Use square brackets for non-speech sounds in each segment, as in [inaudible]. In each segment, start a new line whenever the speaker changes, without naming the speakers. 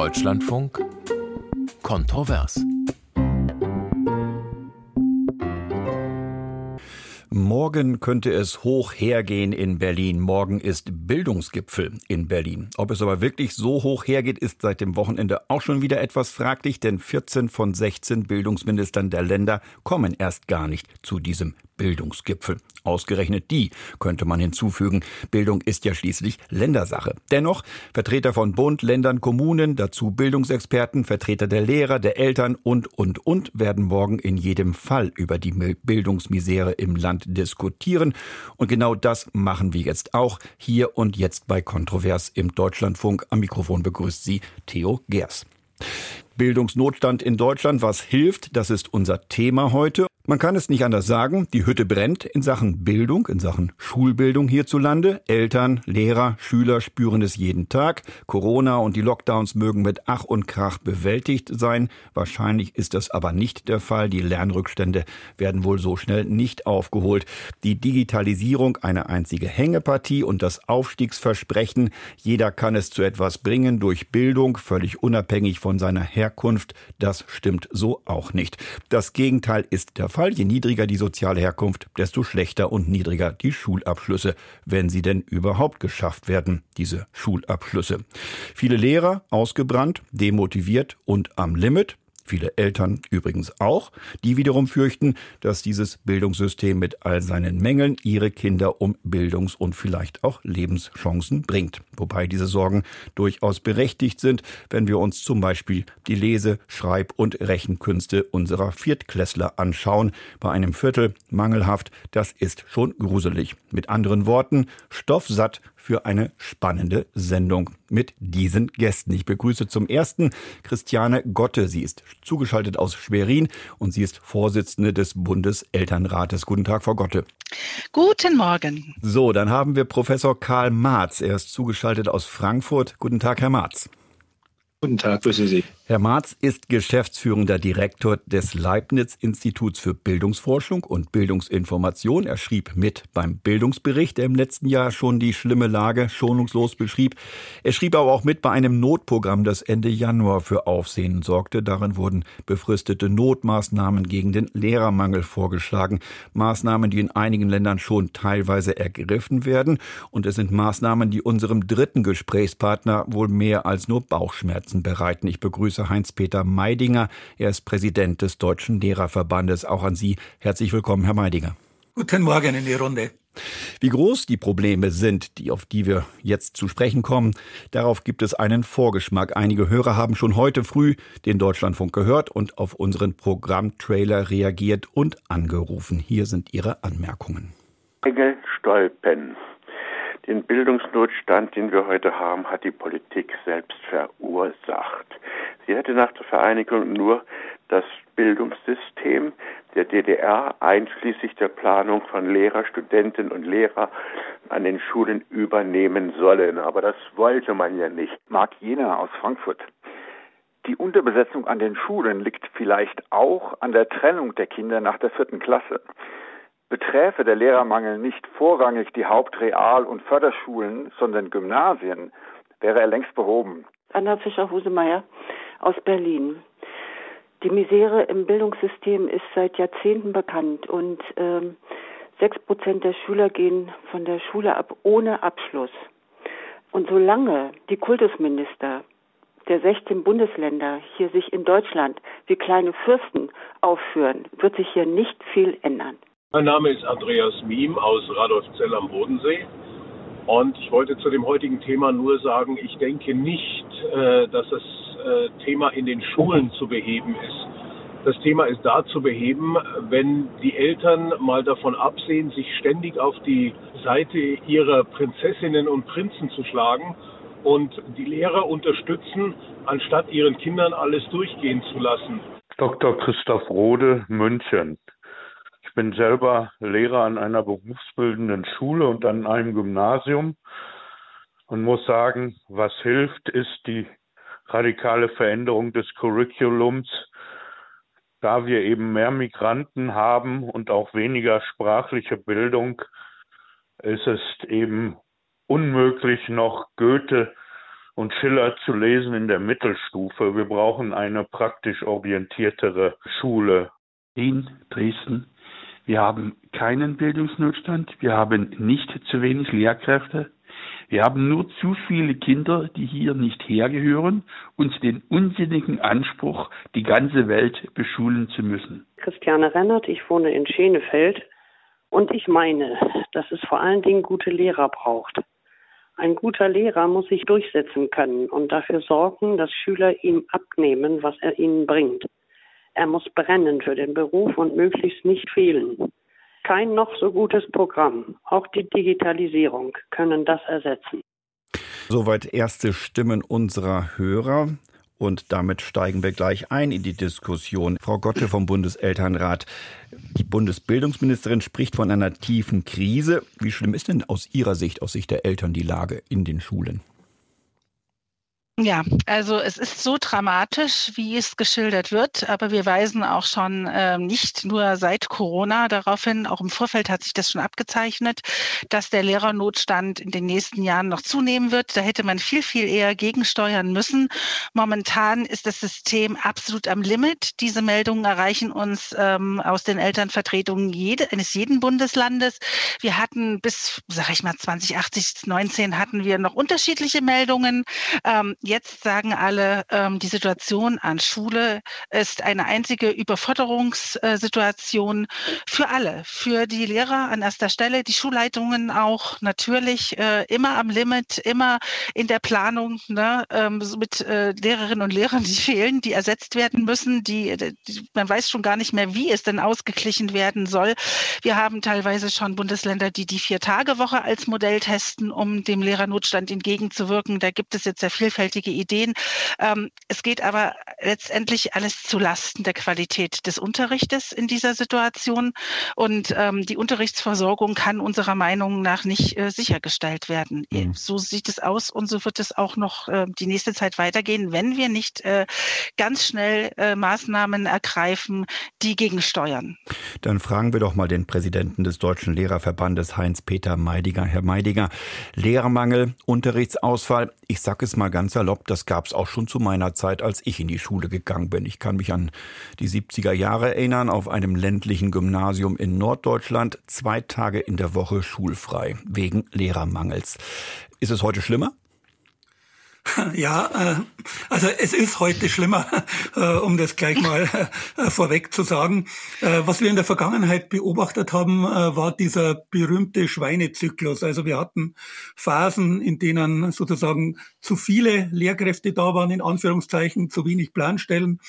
Deutschlandfunk Kontrovers.
Morgen könnte es hoch hergehen in Berlin. Morgen ist Bildungsgipfel in Berlin. Ob es aber wirklich so hoch hergeht, ist seit dem Wochenende auch schon wieder etwas fraglich, denn 14 von 16 Bildungsministern der Länder kommen erst gar nicht zu diesem Bildungsgipfel. Ausgerechnet die könnte man hinzufügen. Bildung ist ja schließlich Ländersache. Dennoch, Vertreter von Bund, Ländern, Kommunen, dazu Bildungsexperten, Vertreter der Lehrer, der Eltern und, und, und werden morgen in jedem Fall über die Bildungsmisere im Land diskutieren. Und genau das machen wir jetzt auch hier und jetzt bei Kontrovers im Deutschlandfunk. Am Mikrofon begrüßt Sie Theo Gers. Bildungsnotstand in Deutschland, was hilft, das ist unser Thema heute. Man kann es nicht anders sagen, die Hütte brennt in Sachen Bildung, in Sachen Schulbildung hierzulande. Eltern, Lehrer, Schüler spüren es jeden Tag. Corona und die Lockdowns mögen mit Ach und Krach bewältigt sein. Wahrscheinlich ist das aber nicht der Fall. Die Lernrückstände werden wohl so schnell nicht aufgeholt. Die Digitalisierung eine einzige Hängepartie und das Aufstiegsversprechen, jeder kann es zu etwas bringen durch Bildung, völlig unabhängig von seiner Herkunft, das stimmt so auch nicht. Das Gegenteil ist der Fall. Je niedriger die soziale Herkunft, desto schlechter und niedriger die Schulabschlüsse, wenn sie denn überhaupt geschafft werden, diese Schulabschlüsse. Viele Lehrer ausgebrannt, demotiviert und am Limit. Viele Eltern übrigens auch, die wiederum fürchten, dass dieses Bildungssystem mit all seinen Mängeln ihre Kinder um Bildungs- und vielleicht auch Lebenschancen bringt. Wobei diese Sorgen durchaus berechtigt sind, wenn wir uns zum Beispiel die Lese-, Schreib- und Rechenkünste unserer Viertklässler anschauen. Bei einem Viertel mangelhaft, das ist schon gruselig. Mit anderen Worten, stoffsatt für eine spannende Sendung mit diesen Gästen. Ich begrüße zum ersten Christiane Gotte. Sie ist zugeschaltet aus Schwerin und sie ist Vorsitzende des Bundeselternrates. Guten Tag, Frau Gotte.
Guten Morgen.
So, dann haben wir Professor Karl Marz. Er ist zugeschaltet aus Frankfurt. Guten Tag, Herr Marz.
Guten Tag, grüße Sie.
Herr Marz ist geschäftsführender Direktor des Leibniz-Instituts für Bildungsforschung und Bildungsinformation. Er schrieb mit beim Bildungsbericht, der im letzten Jahr schon die schlimme Lage schonungslos beschrieb. Er schrieb aber auch mit bei einem Notprogramm, das Ende Januar für Aufsehen sorgte. Darin wurden befristete Notmaßnahmen gegen den Lehrermangel vorgeschlagen. Maßnahmen, die in einigen Ländern schon teilweise ergriffen werden. Und es sind Maßnahmen, die unserem dritten Gesprächspartner wohl mehr als nur Bauchschmerzen bereiten. Ich begrüße begrüße Heinz-Peter Meidinger. Er ist Präsident des Deutschen Lehrerverbandes. Auch an Sie herzlich willkommen, Herr Meidinger.
Guten Morgen in die Runde.
Wie groß die Probleme sind, die auf die wir jetzt zu sprechen kommen, darauf gibt es einen Vorgeschmack. Einige Hörer haben schon heute früh den Deutschlandfunk gehört und auf unseren Programmtrailer reagiert und angerufen. Hier sind ihre Anmerkungen.
Engel Stolpen. Den Bildungsnotstand, den wir heute haben, hat die Politik selbst verursacht. Sie hätte nach der Vereinigung nur das Bildungssystem der DDR einschließlich der Planung von Lehrer, Studenten und Lehrer an den Schulen übernehmen sollen. Aber das wollte man ja nicht.
Marc Jena aus Frankfurt. Die Unterbesetzung an den Schulen liegt vielleicht auch an der Trennung der Kinder nach der vierten Klasse. Beträfe der Lehrermangel nicht vorrangig die Hauptreal- und Förderschulen, sondern Gymnasien, wäre er längst behoben.
Anna Fischer-Husemeier aus Berlin. Die Misere im Bildungssystem ist seit Jahrzehnten bekannt und ähm, sechs ähm, Prozent der Schüler gehen von der Schule ab ohne Abschluss. Und solange die Kultusminister der 16 Bundesländer hier sich in Deutschland wie kleine Fürsten aufführen, wird sich hier nicht viel ändern.
Mein Name ist Andreas Miem aus Radolfzell am Bodensee. Und ich wollte zu dem heutigen Thema nur sagen, ich denke nicht, äh, dass das äh, Thema in den Schulen zu beheben ist. Das Thema ist da zu beheben, wenn die Eltern mal davon absehen, sich ständig auf die Seite ihrer Prinzessinnen und Prinzen zu schlagen und die Lehrer unterstützen, anstatt ihren Kindern alles durchgehen zu lassen.
Dr. Christoph Rode, München. Bin selber Lehrer an einer berufsbildenden Schule und an einem Gymnasium und muss sagen, was hilft, ist die radikale Veränderung des Curriculums, da wir eben mehr Migranten haben und auch weniger sprachliche Bildung, ist es eben unmöglich, noch Goethe und Schiller zu lesen in der Mittelstufe. Wir brauchen eine praktisch orientiertere Schule.
In Dresden. Wir haben keinen Bildungsnotstand. Wir haben nicht zu wenig Lehrkräfte. Wir haben nur zu viele Kinder, die hier nicht hergehören und den unsinnigen Anspruch, die ganze Welt beschulen zu müssen.
Christiane Rennert, ich wohne in Schenefeld und ich meine, dass es vor allen Dingen gute Lehrer braucht. Ein guter Lehrer muss sich durchsetzen können und dafür sorgen, dass Schüler ihm abnehmen, was er ihnen bringt. Er muss brennen für den Beruf und möglichst nicht fehlen. Kein noch so gutes Programm, auch die Digitalisierung, können das ersetzen.
Soweit erste Stimmen unserer Hörer. Und damit steigen wir gleich ein in die Diskussion. Frau Gotte vom Bundeselternrat. Die Bundesbildungsministerin spricht von einer tiefen Krise. Wie schlimm ist denn aus Ihrer Sicht, aus Sicht der Eltern, die Lage in den Schulen?
Ja, also es ist so dramatisch, wie es geschildert wird, aber wir weisen auch schon äh, nicht nur seit Corona darauf hin, auch im Vorfeld hat sich das schon abgezeichnet, dass der Lehrernotstand in den nächsten Jahren noch zunehmen wird. Da hätte man viel, viel eher gegensteuern müssen. Momentan ist das System absolut am Limit. Diese Meldungen erreichen uns ähm, aus den Elternvertretungen jede, eines jeden Bundeslandes. Wir hatten bis, sag ich mal, 2080, 19 hatten wir noch unterschiedliche Meldungen. Ähm, Jetzt sagen alle, ähm, die Situation an Schule ist eine einzige Überforderungssituation für alle, für die Lehrer an erster Stelle, die Schulleitungen auch natürlich äh, immer am Limit, immer in der Planung ne, ähm, mit äh, Lehrerinnen und Lehrern, die [laughs] fehlen, die ersetzt werden müssen, die, die man weiß schon gar nicht mehr, wie es denn ausgeglichen werden soll. Wir haben teilweise schon Bundesländer, die die Vier-Tage-Woche als Modell testen, um dem Lehrernotstand entgegenzuwirken. Da gibt es jetzt sehr vielfältige großartige Ideen. Ähm, es geht aber letztendlich alles zu Lasten der Qualität des Unterrichtes in dieser Situation. Und ähm, die Unterrichtsversorgung kann unserer Meinung nach nicht äh, sichergestellt werden. Mhm. So sieht es aus und so wird es auch noch äh, die nächste Zeit weitergehen, wenn wir nicht äh, ganz schnell äh, Maßnahmen ergreifen, die gegensteuern.
Dann fragen wir doch mal den Präsidenten des Deutschen Lehrerverbandes, Heinz-Peter Meidiger. Herr Meidiger, Lehrermangel, Unterrichtsausfall, ich sage es mal ganz salopp, das gab es auch schon zu meiner Zeit, als ich in die Schule gegangen bin. Ich kann mich an die 70er Jahre erinnern, auf einem ländlichen Gymnasium in Norddeutschland, zwei Tage in der Woche schulfrei, wegen Lehrermangels. Ist es heute schlimmer? [laughs]
Ja, äh, also es ist heute schlimmer, [laughs] äh, um das gleich mal [laughs] äh, vorweg zu sagen. Was wir in der Vergangenheit beobachtet haben, war dieser berühmte Schweinezyklus. Also wir hatten Phasen, in denen sozusagen zu viele Lehrkräfte da waren, in Anführungszeichen, zu wenig Planstellen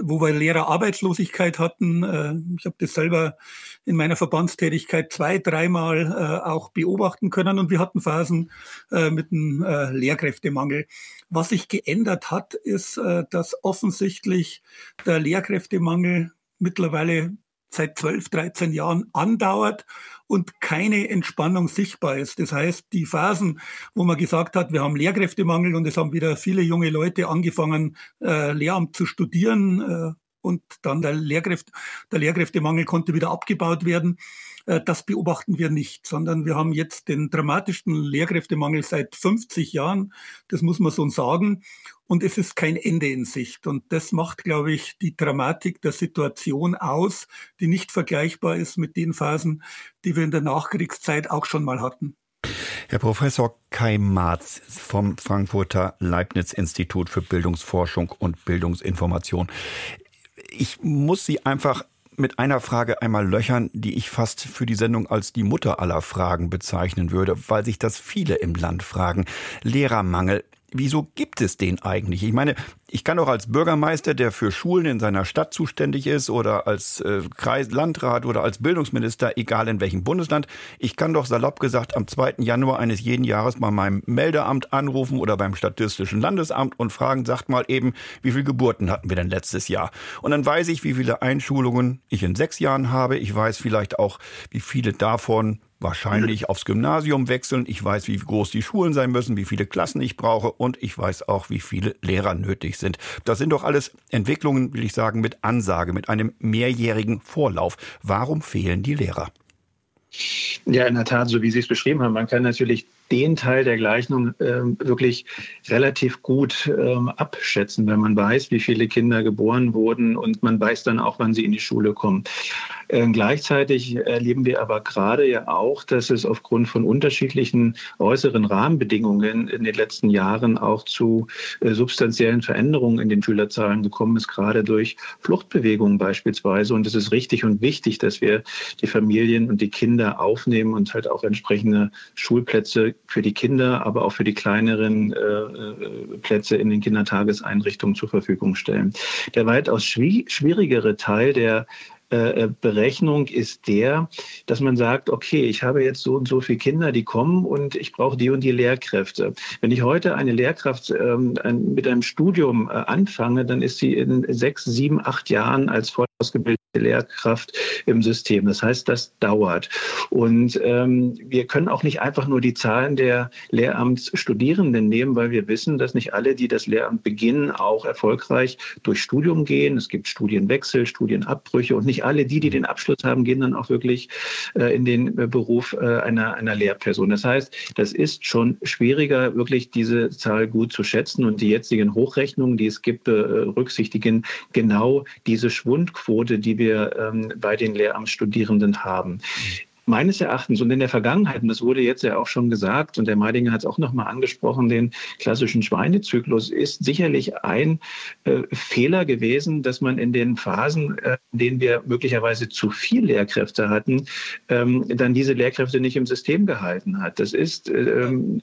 wo wir Lehrerarbeitslosigkeit hatten. Äh, ich habe das selber in meiner Verbandstätigkeit zwei, dreimal äh, auch beobachten können und wir hatten Phasen äh, mit einem Lehrkräftemangel. Was sich geändert hat, ist, dass offensichtlich der Lehrkräftemangel mittlerweile seit 12, 13 Jahren andauert und keine Entspannung sichtbar ist. Das heißt, die Phasen, wo man gesagt hat, wir haben Lehrkräftemangel und es haben wieder viele junge Leute angefangen, äh, Lehramt zu studieren äh, und dann der, Lehrkräfte, der Lehrkräftemangel konnte wieder abgebaut werden. Äh, das beobachten wir nicht, sondern wir haben jetzt den dramatischsten Lehrkräftemangel seit 50 Jahren. Das muss man so sagen. Und es ist kein Ende in Sicht. Und das macht, glaube ich, die Dramatik der Situation aus, die nicht vergleichbar ist mit den Phasen, die wir in der Nachkriegszeit auch schon mal hatten.
Herr Professor Kai Marz vom Frankfurter Leibniz-Institut für Bildungsforschung und Bildungsinformation. Ich muss Sie einfach mit einer Frage einmal löchern, die ich fast für die Sendung als die Mutter aller Fragen bezeichnen würde, weil sich das viele im Land fragen. Lehrermangel wieso gibt es den eigentlich? Ich meine, ich kann doch als Bürgermeister, der für Schulen in seiner Stadt zuständig ist oder als äh, Kreis, Landrat oder als Bildungsminister, egal in welchem Bundesland, ich kann doch salopp gesagt am 2. Januar eines jeden Jahres bei meinem Meldeamt anrufen oder beim Statistischen Landesamt und fragen, sagt mal eben, wie viele Geburten hatten wir denn letztes Jahr? Und dann weiß ich, wie viele Einschulungen ich in sechs Jahren habe. Ich weiß vielleicht auch, wie viele davon wahrscheinlich aufs Gymnasium wechseln. Ich weiß, wie groß die Schulen sein müssen, wie viele Klassen ich brauche und ich weiß auch, wie viele Lehrer nötig sind. Das sind doch alles Entwicklungen, will ich sagen, mit Ansage, mit einem mehrjährigen Vorlauf. Warum fehlen die Lehrer?
Ja, in der Tat, so wie Sie es beschrieben haben, man kann natürlich den Teil der Gleichung äh, wirklich relativ gut äh, abschätzen, wenn man weiß, wie viele Kinder geboren wurden und man weiß dann auch, wann sie in die Schule kommen. Äh, gleichzeitig erleben wir aber gerade ja auch, dass es aufgrund von unterschiedlichen äußeren Rahmenbedingungen in den letzten Jahren auch zu äh, substanziellen Veränderungen in den Schülerzahlen gekommen ist, gerade durch Fluchtbewegungen beispielsweise. Und es ist richtig und wichtig, dass wir die Familien und die Kinder aufnehmen und halt auch entsprechende Schulplätze für die Kinder, aber auch für die kleineren äh, äh, Plätze in den Kindertageseinrichtungen zur Verfügung stellen. Der weitaus schwierigere Teil der äh, Berechnung ist der, dass man sagt, okay, ich habe jetzt so und so viele Kinder, die kommen und ich brauche die und die Lehrkräfte. Wenn ich heute eine Lehrkraft ähm, mit einem Studium anfange, dann ist sie in sechs, sieben, acht Jahren als voll ausgebildete Lehrkraft im System. Das heißt, das dauert. Und ähm, wir können auch nicht einfach nur die Zahlen der Lehramtsstudierenden nehmen, weil wir wissen, dass nicht alle, die das Lehramt beginnen, auch erfolgreich durch Studium gehen. Es gibt Studienwechsel, Studienabbrüche und nicht alle die, die den Abschluss haben, gehen dann auch wirklich äh, in den äh, Beruf äh, einer, einer Lehrperson. Das heißt, das ist schon schwieriger, wirklich diese Zahl gut zu schätzen. Und die jetzigen Hochrechnungen, die es gibt, berücksichtigen genau diese Schwundquote, die wir ähm, bei den Lehramtsstudierenden haben meines Erachtens und in der Vergangenheit, und das wurde jetzt ja auch schon gesagt, und der Meidinger hat es auch nochmal angesprochen, den klassischen Schweinezyklus ist sicherlich ein äh, Fehler gewesen, dass man in den Phasen, äh, in denen wir möglicherweise zu viel Lehrkräfte hatten, ähm, dann diese Lehrkräfte nicht im System gehalten hat. Das ist ähm,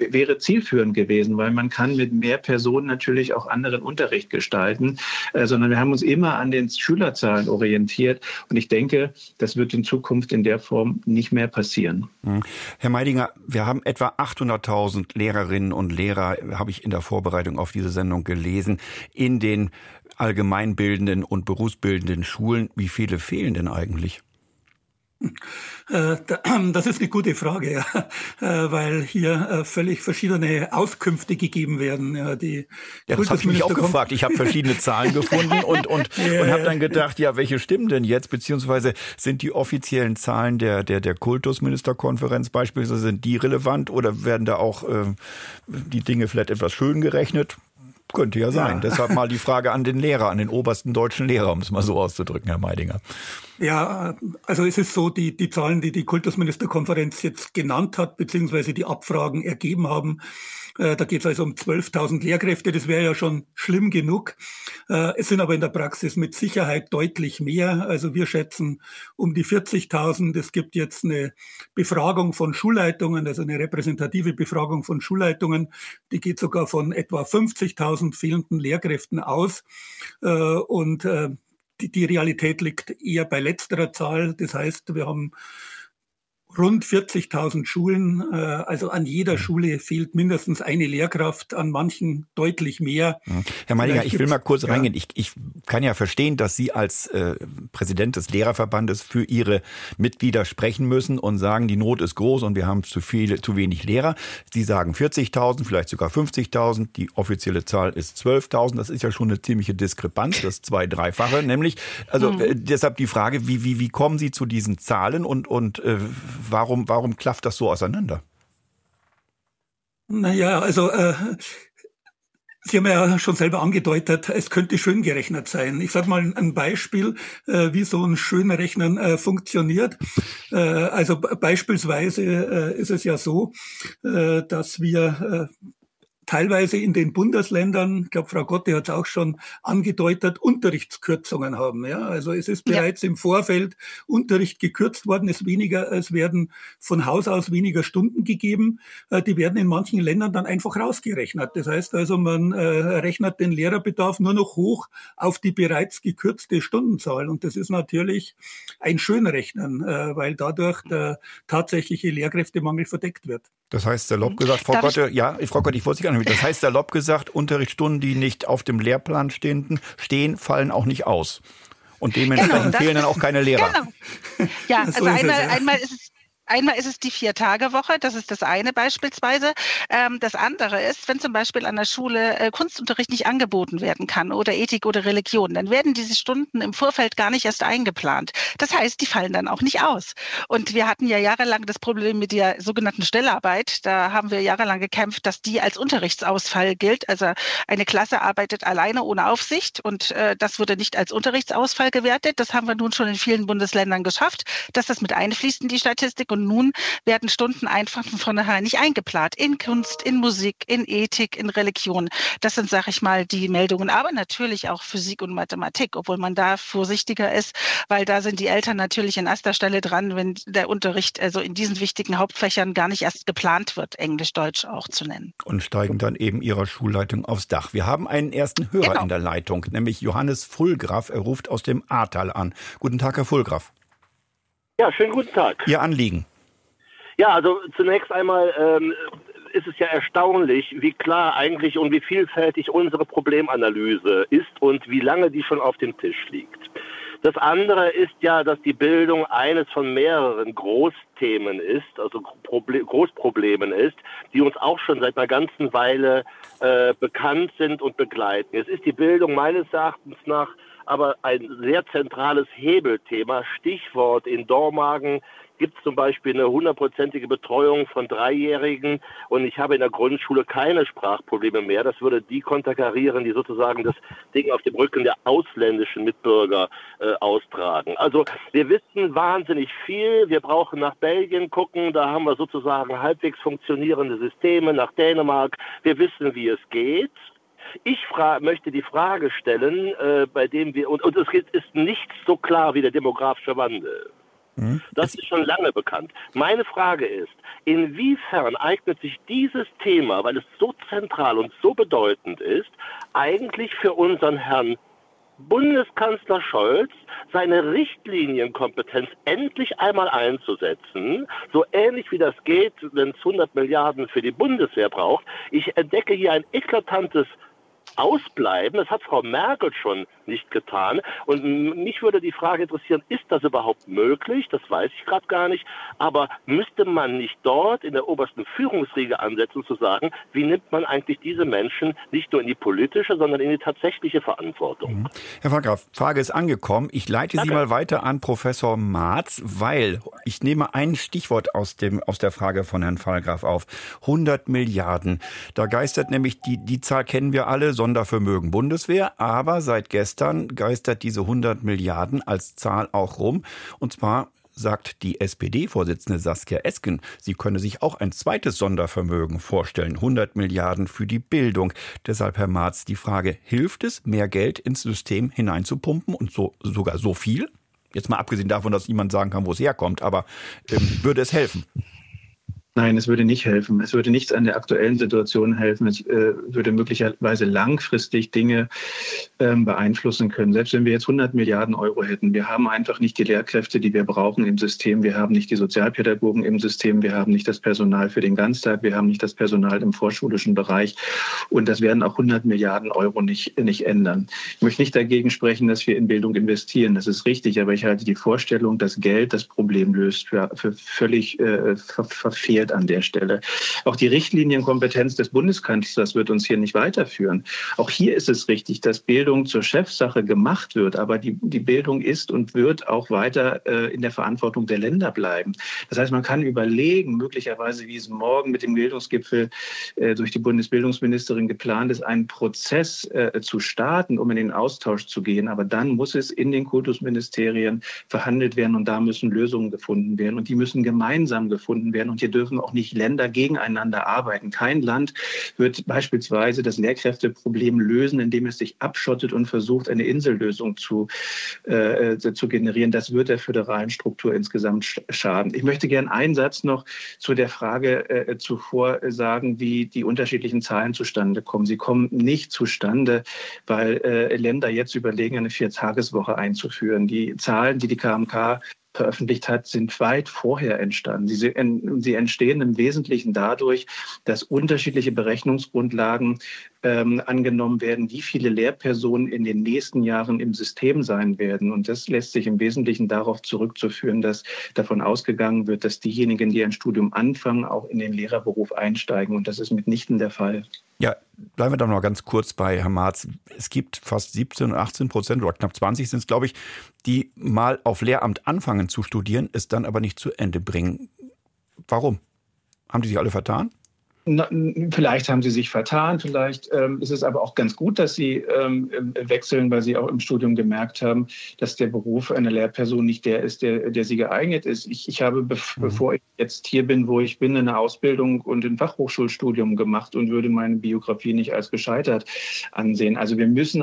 wäre zielführend gewesen, weil man kann mit mehr Personen natürlich auch anderen Unterricht gestalten, äh, sondern wir haben uns immer an den Schülerzahlen orientiert und ich denke, das wird in Zukunft in der Form nicht mehr passieren.
Hm. Herr Meidinger, wir haben etwa 800.000 Lehrerinnen und Lehrer, habe ich in der Vorbereitung auf diese Sendung gelesen, in den allgemeinbildenden und berufsbildenden Schulen. Wie viele fehlen denn eigentlich?
Äh, [clears throat] das ist eine gute Frage, ja, äh, weil hier äh, völlig verschiedene Auskünfte gegeben werden.
Die ja, das habe ich mich auch gefragt. Ich habe verschiedene Zahlen gefunden [laughs] und, und, ja, und habe dann gedacht, ja, welche stimmen denn jetzt? Beziehungsweise sind die offiziellen Zahlen der, der, der Kultusministerkonferenz beispielsweise, sind die relevant oder werden da auch äh, die Dinge vielleicht etwas schön gerechnet? Könnte ja sein. Ja. Deshalb mal die Frage an den Lehrer, an den obersten deutschen Lehrer, um es mal so auszudrücken, Herr Meidinger.
Ja, also es ist so, die, die Zahlen, die die Kultusministerkonferenz jetzt genannt hat, beziehungsweise die Abfragen ergeben haben, da geht es also um 12.000 Lehrkräfte, das wäre ja schon schlimm genug. Äh, es sind aber in der Praxis mit Sicherheit deutlich mehr. Also wir schätzen um die 40.000. Es gibt jetzt eine Befragung von Schulleitungen, also eine repräsentative Befragung von Schulleitungen, die geht sogar von etwa 50.000 fehlenden Lehrkräften aus. Äh, und die Realität liegt eher bei letzterer Zahl. Das heißt, wir haben rund 40.000 Schulen. Äh, also an jeder Schule fehlt mindestens eine Lehrkraft, an manchen deutlich mehr.
Herr Meidinger, ich will mal kurz ja. reingehen. Ich, ich kann ja verstehen, dass Sie als äh, Präsident des Lehrerverbandes für Ihre Mitglieder sprechen müssen und sagen, die Not ist groß und wir haben zu viele, zu wenig Lehrer. Sie sagen 40.000, vielleicht sogar 50.000. Die offizielle Zahl ist 12.000. Das ist ja schon eine ziemliche Diskrepanz, das zwei, dreifache. Nämlich, also mhm. äh, deshalb die Frage, wie, wie, wie kommen Sie zu diesen Zahlen und, und äh, warum, warum klafft das so auseinander?
Naja, also äh, Sie haben ja schon selber angedeutet, es könnte schön gerechnet sein. Ich sage mal ein Beispiel, äh, wie so ein schöner Rechnen äh, funktioniert. Äh, also beispielsweise äh, ist es ja so, äh, dass wir äh, teilweise in den Bundesländern, ich glaube, Frau Gotte hat es auch schon angedeutet, Unterrichtskürzungen haben. Ja? Also es ist bereits ja. im Vorfeld Unterricht gekürzt worden, es weniger, es werden von Haus aus weniger Stunden gegeben. Äh, die werden in manchen Ländern dann einfach rausgerechnet. Das heißt also, man äh, rechnet den Lehrerbedarf nur noch hoch auf die bereits gekürzte Stundenzahl. Und das ist natürlich ein Schönrechnen, äh, weil dadurch der tatsächliche Lehrkräftemangel verdeckt wird.
Das heißt, salopp gesagt, Frau Gotte, ja, Frau Gotte, ich wollte Sie gar nicht Das heißt, salopp gesagt, Unterrichtsstunden, die nicht auf dem Lehrplan stehen, stehen fallen auch nicht aus. Und dementsprechend genau, fehlen dann auch keine Lehrer.
Genau. Ja, [laughs] also einmal, einmal ist es einmal ist es die Vier-Tage-Woche, das ist das eine beispielsweise. Ähm, das andere ist, wenn zum Beispiel an der Schule äh, Kunstunterricht nicht angeboten werden kann oder Ethik oder Religion, dann werden diese Stunden im Vorfeld gar nicht erst eingeplant. Das heißt, die fallen dann auch nicht aus. Und wir hatten ja jahrelang das Problem mit der sogenannten Stellarbeit. Da haben wir jahrelang gekämpft, dass die als Unterrichtsausfall gilt. Also eine Klasse arbeitet alleine ohne Aufsicht und äh, das wurde nicht als Unterrichtsausfall gewertet. Das haben wir nun schon in vielen Bundesländern geschafft, dass das mit einfließt in die Statistik. Und nun werden Stunden einfach von vornherein nicht eingeplant. In Kunst, in Musik, in Ethik, in Religion. Das sind, sag ich mal, die Meldungen. Aber natürlich auch Physik und Mathematik, obwohl man da vorsichtiger ist, weil da sind die Eltern natürlich in erster Stelle dran, wenn der Unterricht also in diesen wichtigen Hauptfächern gar nicht erst geplant wird, Englisch, Deutsch auch zu nennen.
Und steigen dann eben ihrer Schulleitung aufs Dach. Wir haben einen ersten Hörer genau. in der Leitung, nämlich Johannes Fulgraf. Er ruft aus dem Ahrtal an. Guten Tag, Herr Fulgraf.
Ja, schönen guten Tag.
Ihr Anliegen.
Ja, also zunächst einmal ähm, ist es ja erstaunlich, wie klar eigentlich und wie vielfältig unsere Problemanalyse ist und wie lange die schon auf dem Tisch liegt. Das andere ist ja, dass die Bildung eines von mehreren Großthemen ist, also Proble Großproblemen ist, die uns auch schon seit einer ganzen Weile äh, bekannt sind und begleiten. Es ist die Bildung meines Erachtens nach aber ein sehr zentrales Hebelthema. Stichwort in Dormagen gibt es zum Beispiel eine hundertprozentige Betreuung von Dreijährigen und ich habe in der Grundschule keine Sprachprobleme mehr. Das würde die konterkarieren, die sozusagen das Ding auf dem Rücken der ausländischen Mitbürger äh, austragen. Also wir wissen wahnsinnig viel. Wir brauchen nach Belgien gucken. Da haben wir sozusagen halbwegs funktionierende Systeme. Nach Dänemark. Wir wissen, wie es geht. Ich möchte die Frage stellen, äh, bei dem wir, und, und es ist nicht so klar wie der demografische Wandel. Mhm. Das ist schon lange bekannt. Meine Frage ist, inwiefern eignet sich dieses Thema, weil es so zentral und so bedeutend ist, eigentlich für unseren Herrn Bundeskanzler Scholz seine Richtlinienkompetenz endlich einmal einzusetzen, so ähnlich wie das geht, wenn es 100 Milliarden für die Bundeswehr braucht. Ich entdecke hier ein eklatantes ausbleiben. Das hat Frau Merkel schon nicht getan. Und mich würde die Frage interessieren, ist das überhaupt möglich? Das weiß ich gerade gar nicht. Aber müsste man nicht dort in der obersten Führungsriege ansetzen, zu sagen, wie nimmt man eigentlich diese Menschen nicht nur in die politische, sondern in die tatsächliche Verantwortung?
Mhm. Herr Fahrgraf, Frage ist angekommen. Ich leite Danke. Sie mal weiter an Professor Marz, weil ich nehme ein Stichwort aus, dem, aus der Frage von Herrn Fahrgraf auf. 100 Milliarden. Da geistert nämlich, die, die Zahl kennen wir alle, Sondervermögen Bundeswehr, aber seit gestern geistert diese 100 Milliarden als Zahl auch rum. Und zwar sagt die SPD-Vorsitzende Saskia Esken, sie könne sich auch ein zweites Sondervermögen vorstellen, 100 Milliarden für die Bildung. Deshalb, Herr Marz, die Frage, hilft es, mehr Geld ins System hineinzupumpen und so, sogar so viel? Jetzt mal abgesehen davon, dass niemand sagen kann, wo es herkommt, aber ähm, würde es helfen?
Nein, es würde nicht helfen. Es würde nichts an der aktuellen Situation helfen. Es äh, würde möglicherweise langfristig Dinge ähm, beeinflussen können. Selbst wenn wir jetzt 100 Milliarden Euro hätten, wir haben einfach nicht die Lehrkräfte, die wir brauchen im System. Wir haben nicht die Sozialpädagogen im System. Wir haben nicht das Personal für den Ganztag. Wir haben nicht das Personal im vorschulischen Bereich. Und das werden auch 100 Milliarden Euro nicht, nicht ändern. Ich möchte nicht dagegen sprechen, dass wir in Bildung investieren. Das ist richtig. Aber ich halte die Vorstellung, dass Geld das Problem löst, für, für völlig äh, ver verfehlt fehlt an der Stelle. Auch die Richtlinienkompetenz des Bundeskanzlers wird uns hier nicht weiterführen. Auch hier ist es richtig, dass Bildung zur Chefsache gemacht wird, aber die, die Bildung ist und wird auch weiter äh, in der Verantwortung der Länder bleiben. Das heißt, man kann überlegen, möglicherweise, wie es morgen mit dem Bildungsgipfel äh, durch die Bundesbildungsministerin geplant ist, einen Prozess äh, zu starten, um in den Austausch zu gehen. Aber dann muss es in den Kultusministerien verhandelt werden und da müssen Lösungen gefunden werden und die müssen gemeinsam gefunden werden. Und hier dürfen dürfen auch nicht Länder gegeneinander arbeiten. Kein Land wird beispielsweise das Lehrkräfteproblem lösen, indem es sich abschottet und versucht, eine Insellösung zu, äh, zu generieren. Das wird der föderalen Struktur insgesamt schaden. Ich möchte gerne einen Satz noch zu der Frage äh, zuvor sagen, wie die unterschiedlichen Zahlen zustande kommen. Sie kommen nicht zustande, weil äh, Länder jetzt überlegen, eine Viertageswoche einzuführen. Die Zahlen, die die KMK veröffentlicht hat, sind weit vorher entstanden. Sie, sie entstehen im Wesentlichen dadurch, dass unterschiedliche Berechnungsgrundlagen ähm, angenommen werden, wie viele Lehrpersonen in den nächsten Jahren im System sein werden. Und das lässt sich im Wesentlichen darauf zurückzuführen, dass davon ausgegangen wird, dass diejenigen, die ein Studium anfangen, auch in den Lehrerberuf einsteigen. Und das ist mitnichten der Fall.
Ja, bleiben wir da noch ganz kurz bei Herrn Marz. Es gibt fast 17, 18 Prozent oder knapp 20 sind es, glaube ich, die mal auf Lehramt anfangen zu studieren, es dann aber nicht zu Ende bringen. Warum? Haben die sich alle vertan?
Na, vielleicht haben sie sich vertan, vielleicht ähm, ist es aber auch ganz gut, dass sie ähm, wechseln, weil sie auch im Studium gemerkt haben, dass der Beruf einer Lehrperson nicht der ist, der, der sie geeignet ist. Ich, ich habe, be mhm. bevor ich jetzt hier bin, wo ich bin, eine Ausbildung und ein Fachhochschulstudium gemacht und würde meine Biografie nicht als gescheitert ansehen. Also wir müssen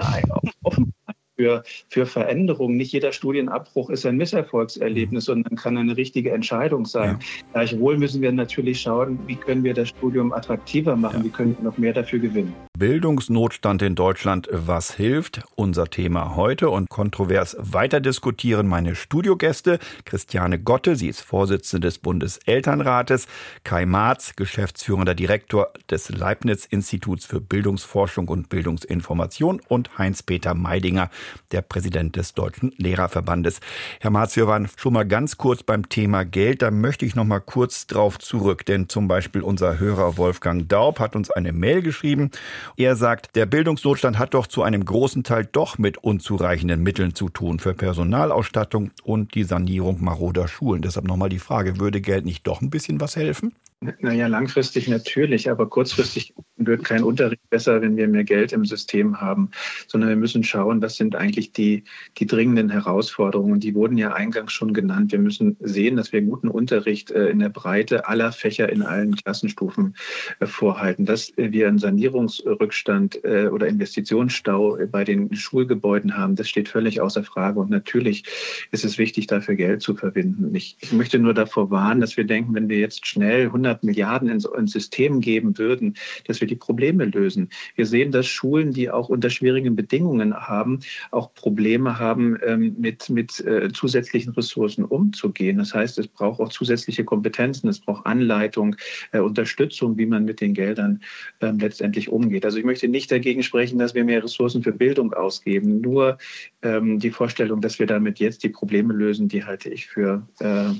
offen für, für Veränderung. Nicht jeder Studienabbruch ist ein Misserfolgserlebnis, mhm. sondern kann eine richtige Entscheidung sein. Ja. Gleichwohl müssen wir natürlich schauen, wie können wir das Studium attraktiver machen, ja. wie können wir noch mehr dafür gewinnen.
Bildungsnotstand in Deutschland, was hilft? Unser Thema heute und kontrovers weiter diskutieren meine Studiogäste. Christiane Gotte, sie ist Vorsitzende des Bundeselternrates, Kai Marz, geschäftsführender Direktor des Leibniz-Instituts für Bildungsforschung und Bildungsinformation und Heinz-Peter Meidinger, der Präsident des Deutschen Lehrerverbandes. Herr Marz, wir waren schon mal ganz kurz beim Thema Geld. Da möchte ich noch mal kurz drauf zurück, denn zum Beispiel unser Hörer Wolfgang Daub hat uns eine Mail geschrieben. Er sagt, der Bildungsnotstand hat doch zu einem großen Teil doch mit unzureichenden Mitteln zu tun für Personalausstattung und die Sanierung maroder Schulen. Deshalb nochmal die Frage, würde Geld nicht doch ein bisschen was helfen?
Naja, langfristig natürlich, aber kurzfristig wird kein Unterricht besser, wenn wir mehr Geld im System haben, sondern wir müssen schauen, was sind eigentlich die, die dringenden Herausforderungen. Die wurden ja eingangs schon genannt. Wir müssen sehen, dass wir guten Unterricht äh, in der Breite aller Fächer in allen Klassenstufen äh, vorhalten, dass wir einen Sanierungsrückstand äh, oder Investitionsstau bei den Schulgebäuden haben. Das steht völlig außer Frage. Und natürlich ist es wichtig, dafür Geld zu verwenden. Ich, ich möchte nur davor warnen, dass wir denken, wenn wir jetzt schnell 100 100 Milliarden ins, ins System geben würden, dass wir die Probleme lösen. Wir sehen, dass Schulen, die auch unter schwierigen Bedingungen haben, auch Probleme haben, ähm, mit, mit äh, zusätzlichen Ressourcen umzugehen. Das heißt, es braucht auch zusätzliche Kompetenzen, es braucht Anleitung, äh, Unterstützung, wie man mit den Geldern äh, letztendlich umgeht. Also ich möchte nicht dagegen sprechen, dass wir mehr Ressourcen für Bildung ausgeben. Nur ähm, die Vorstellung, dass wir damit jetzt die Probleme lösen, die halte ich für äh,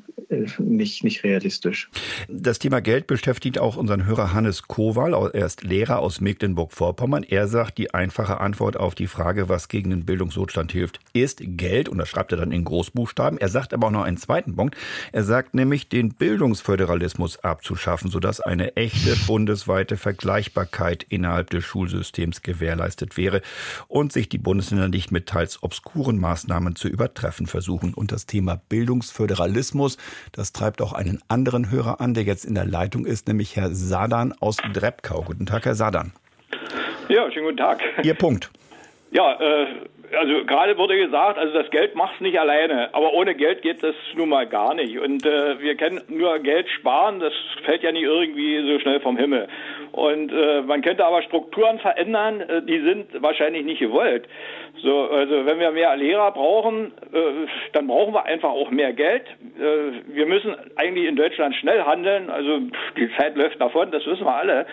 nicht, nicht realistisch.
Das Thema Thema Geld beschäftigt auch unseren Hörer Hannes Kowal. Er ist Lehrer aus Mecklenburg-Vorpommern. Er sagt, die einfache Antwort auf die Frage, was gegen den Bildungsnotstand hilft, ist Geld. Und das schreibt er dann in Großbuchstaben. Er sagt aber auch noch einen zweiten Punkt. Er sagt nämlich, den Bildungsföderalismus abzuschaffen, sodass eine echte bundesweite Vergleichbarkeit innerhalb des Schulsystems gewährleistet wäre und sich die Bundesländer nicht mit teils obskuren Maßnahmen zu übertreffen versuchen. Und das Thema Bildungsföderalismus, das treibt auch einen anderen Hörer an, der jetzt in der Leitung ist, nämlich Herr Sadan aus Drepkau. Guten Tag, Herr Sadan.
Ja, schönen guten Tag.
Ihr Punkt.
Ja, äh, also gerade wurde gesagt, also das Geld macht es nicht alleine, aber ohne Geld geht das nun mal gar nicht. Und äh, wir kennen nur Geld sparen, das fällt ja nicht irgendwie so schnell vom Himmel. Und äh, man könnte aber Strukturen verändern, äh, die sind wahrscheinlich nicht gewollt. So, also wenn wir mehr Lehrer brauchen, äh, dann brauchen wir einfach auch mehr Geld. Äh, wir müssen eigentlich in Deutschland schnell handeln. Also die Zeit läuft davon, das wissen wir alle.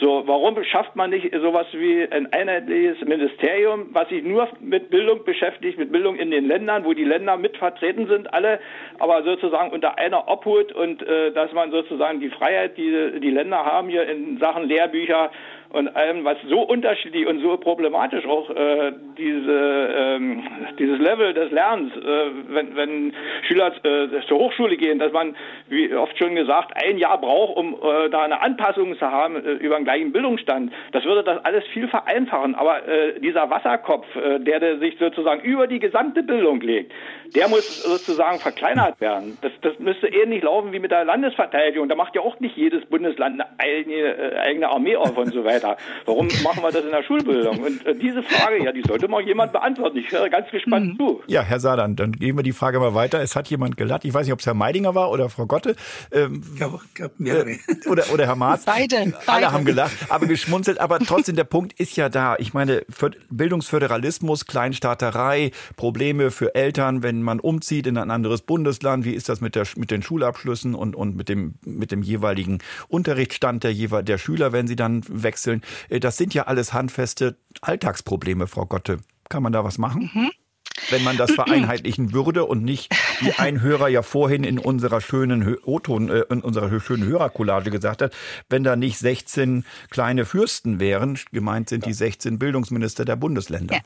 So, warum schafft man nicht sowas wie ein einheitliches Ministerium, was sich nur mit Bildung beschäftigt, mit Bildung in den Ländern, wo die Länder mit vertreten sind, alle, aber sozusagen unter einer Obhut und äh, dass man sozusagen die Freiheit, die die Länder haben hier in Sachen Lehrbücher und allem, was so unterschiedlich und so problematisch auch äh, diese, ähm, dieses Level des Lernens, äh, wenn, wenn Schüler äh, zur Hochschule gehen, dass man, wie oft schon gesagt, ein Jahr braucht, um äh, da eine Anpassung zu haben äh, über den gleichen Bildungsstand. Das würde das alles viel vereinfachen. Aber äh, dieser Wasserkopf, äh, der, der sich sozusagen über die gesamte Bildung legt, der muss sozusagen verkleinert werden. Das, das müsste ähnlich laufen wie mit der Landesverteidigung. Da macht ja auch nicht jedes Bundesland eine eigene, äh, eigene Armee auf und so weiter. Weiter. Warum [laughs] machen wir das in der Schulbildung? Und äh, diese Frage, ja, die sollte mal jemand beantworten. Ich höre ganz gespannt mhm. zu.
Ja, Herr Sadan, dann gehen wir die Frage mal weiter. Es hat jemand gelacht. Ich weiß nicht, ob es Herr Meidinger war oder Frau Gotte. Ähm, ich glaube, glaub, mehrere. Oder, oder Herr Maas.
Beide.
Alle
beide.
haben gelacht, aber geschmunzelt. Aber trotzdem, der Punkt ist ja da. Ich meine, Bildungsföderalismus, Kleinstaaterei, Probleme für Eltern, wenn man umzieht in ein anderes Bundesland. Wie ist das mit, der, mit den Schulabschlüssen und, und mit, dem, mit dem jeweiligen Unterrichtsstand der, der Schüler, wenn sie dann wechseln? Äh, das sind ja alles handfeste Alltagsprobleme, Frau Gotte. Kann man da was machen? Mhm wenn man das [clears throat] vereinheitlichen würde und nicht, wie ein Hörer ja vorhin in unserer schönen O-Ton, äh, in unserer schönen Hörercollage gesagt hat, wenn da nicht 16 kleine Fürsten wären, gemeint sind die 16 Bildungsminister der Bundesländer.
Ja.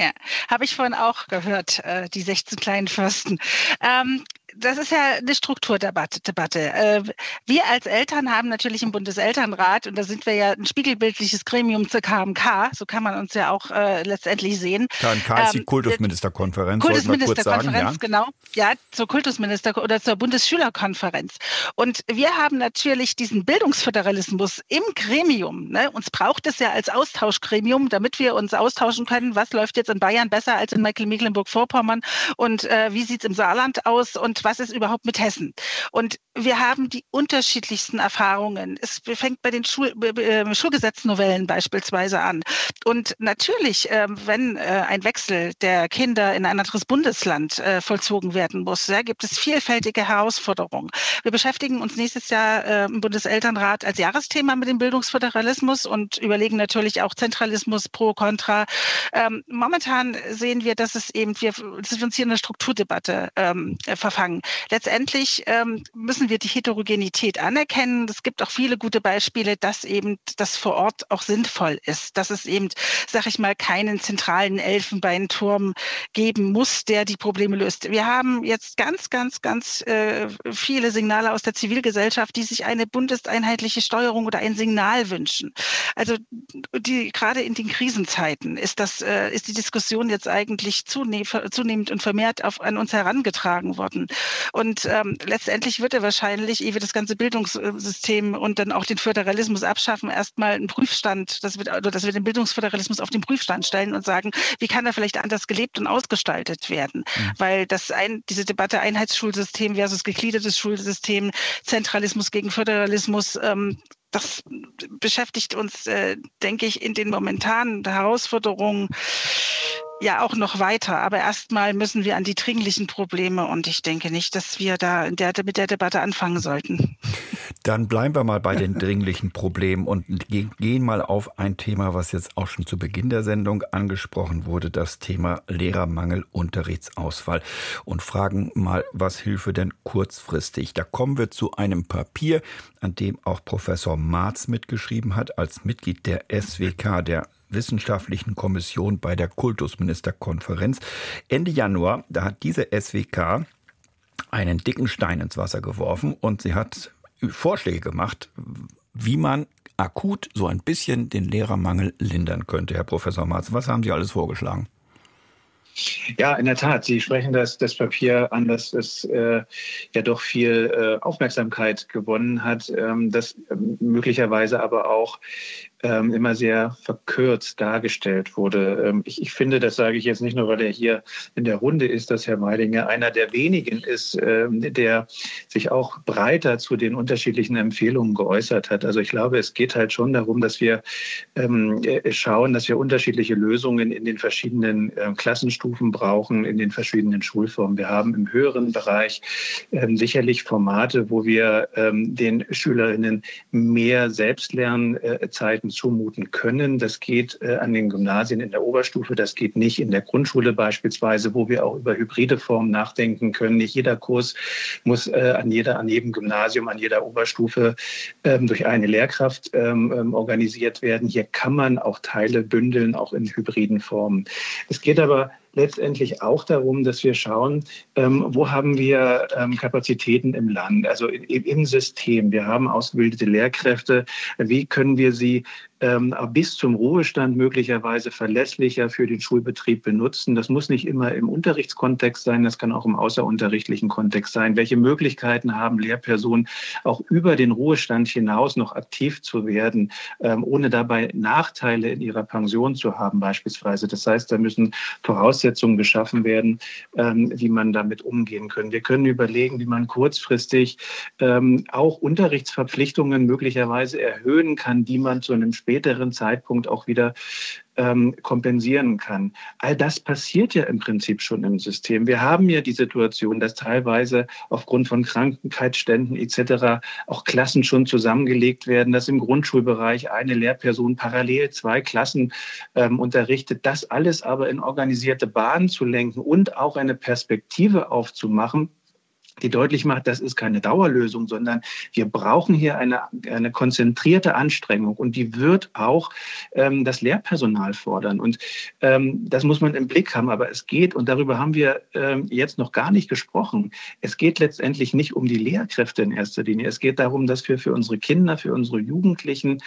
Ja, habe ich vorhin auch gehört, äh, die 16 kleinen Fürsten. Ähm, das ist ja eine Strukturdebatte. Debatte. Äh, wir als Eltern haben natürlich im Bundeselternrat, und da sind wir ja ein spiegelbildliches Gremium zur KMK, so kann man uns ja auch äh, letztendlich sehen.
KMK ist die ähm, Kultusministerkonferenz.
Kultusministerkonferenz, ja? genau. Ja, zur Kultusminister- oder zur Bundesschülerkonferenz. Und wir haben natürlich diesen Bildungsföderalismus im Gremium. Ne? Uns braucht es ja als Austauschgremium, damit wir uns austauschen können, was läuft jetzt in Bayern besser als in Mecklenburg-Vorpommern und äh, wie sieht es im Saarland aus und was ist überhaupt mit Hessen? Und wir haben die unterschiedlichsten Erfahrungen. Es fängt bei den Schul äh, Schulgesetznovellen beispielsweise an. Und natürlich, äh, wenn äh, ein Wechsel der Kinder in ein anderes Bundesland äh, vollzogen werden muss, gibt es vielfältige Herausforderungen. Wir beschäftigen uns nächstes Jahr äh, im Bundeselternrat als Jahresthema mit dem Bildungsföderalismus und überlegen natürlich auch Zentralismus pro, contra. Ähm, momentan sehen wir, dass es eben, wir, dass uns hier in eine Strukturdebatte ähm, verfangen sagen. Letztendlich ähm, müssen wir die Heterogenität anerkennen. Es gibt auch viele gute Beispiele, dass eben das vor Ort auch sinnvoll ist, dass es eben, sag ich mal, keinen zentralen Elfenbeinturm geben muss, der die Probleme löst. Wir haben jetzt ganz, ganz, ganz äh, viele Signale aus der Zivilgesellschaft, die sich eine bundeseinheitliche Steuerung oder ein Signal wünschen. Also die gerade in den Krisenzeiten ist das äh, ist die Diskussion jetzt eigentlich zunehmend und vermehrt auf, an uns herangetragen worden. Und ähm, letztendlich wird er wahrscheinlich, ehe wir das ganze Bildungssystem und dann auch den Föderalismus abschaffen, erstmal einen Prüfstand, das wird, oder dass wir den Bildungsföderalismus auf den Prüfstand stellen und sagen, wie kann er vielleicht anders gelebt und ausgestaltet werden? Mhm. Weil das ein, diese Debatte Einheitsschulsystem versus gegliedertes Schulsystem, Zentralismus gegen Föderalismus, ähm, das beschäftigt uns, äh, denke ich, in den momentanen Herausforderungen ja auch noch weiter. Aber erstmal müssen wir an die dringlichen Probleme und ich denke nicht, dass wir da der, mit der Debatte anfangen sollten.
Dann bleiben wir mal bei den dringlichen Problemen und gehen mal auf ein Thema, was jetzt auch schon zu Beginn der Sendung angesprochen wurde, das Thema Lehrermangel, Unterrichtsausfall und fragen mal, was Hilfe denn kurzfristig? Da kommen wir zu einem Papier, an dem auch Professor Marz mitgeschrieben hat, als Mitglied der SWK, der Wissenschaftlichen Kommission bei der Kultusministerkonferenz. Ende Januar, da hat diese SWK einen dicken Stein ins Wasser geworfen und sie hat Vorschläge gemacht, wie man akut so ein bisschen den Lehrermangel lindern könnte. Herr Professor Marz, was haben Sie alles vorgeschlagen?
Ja, in der Tat. Sie sprechen das, das Papier an, dass es äh, ja doch viel äh, Aufmerksamkeit gewonnen hat, ähm, das äh, möglicherweise aber auch ähm, immer sehr verkürzt dargestellt wurde. Ähm, ich, ich, finde, das sage ich jetzt nicht nur, weil er hier in der Runde ist, dass Herr Meidinger einer der wenigen ist, ähm, der sich auch breiter zu den unterschiedlichen Empfehlungen geäußert hat. Also ich glaube, es geht halt schon darum, dass wir ähm, äh, schauen, dass wir unterschiedliche Lösungen in den verschiedenen äh, Klassenstufen brauchen, in den verschiedenen Schulformen. Wir haben im höheren Bereich ähm, sicherlich Formate, wo wir ähm, den Schülerinnen mehr Selbstlernzeiten Lehrkräften zumuten können. Das geht äh, an den Gymnasien in der Oberstufe, das geht nicht in der Grundschule beispielsweise, wo wir auch über hybride Formen nachdenken können. Nicht jeder Kurs muss äh, an, jeder, an jedem Gymnasium, an jeder Oberstufe ähm, durch eine Lehrkraft ähm, ähm, organisiert werden. Hier kann man auch Teile bündeln, auch in hybriden Formen. Es geht aber letztendlich auch darum, dass wir schauen, ähm, wo haben wir ähm, Kapazitäten im Land, also im, im System. Wir haben ausgebildete Lehrkräfte. Wie können wir sie ähm, bis zum Ruhestand möglicherweise verlässlicher für den Schulbetrieb benutzen. Das muss nicht immer im Unterrichtskontext sein, das kann auch im außerunterrichtlichen Kontext sein. Welche Möglichkeiten haben Lehrpersonen auch über den Ruhestand hinaus noch aktiv zu werden, ähm, ohne dabei Nachteile in ihrer Pension zu haben beispielsweise? Das heißt, da müssen Voraussetzungen geschaffen werden, ähm, wie man damit umgehen kann. Wir können überlegen, wie man kurzfristig ähm, auch Unterrichtsverpflichtungen möglicherweise erhöhen kann, die man zu einem späteren Zeitpunkt auch wieder ähm, kompensieren kann. All das passiert ja im Prinzip schon im System. Wir haben ja die Situation, dass teilweise aufgrund von Krankheitsständen etc. auch Klassen schon zusammengelegt werden, dass im Grundschulbereich eine Lehrperson parallel zwei Klassen ähm, unterrichtet. Das alles aber in organisierte Bahnen zu lenken und auch eine Perspektive aufzumachen, die deutlich macht, das ist keine Dauerlösung, sondern wir brauchen hier eine, eine konzentrierte Anstrengung und die wird auch ähm, das Lehrpersonal fordern. Und ähm, das muss man im Blick haben. Aber es geht, und darüber haben wir ähm, jetzt noch gar nicht gesprochen, es geht letztendlich nicht um die Lehrkräfte in erster Linie. Es geht darum, dass wir für unsere Kinder, für unsere Jugendlichen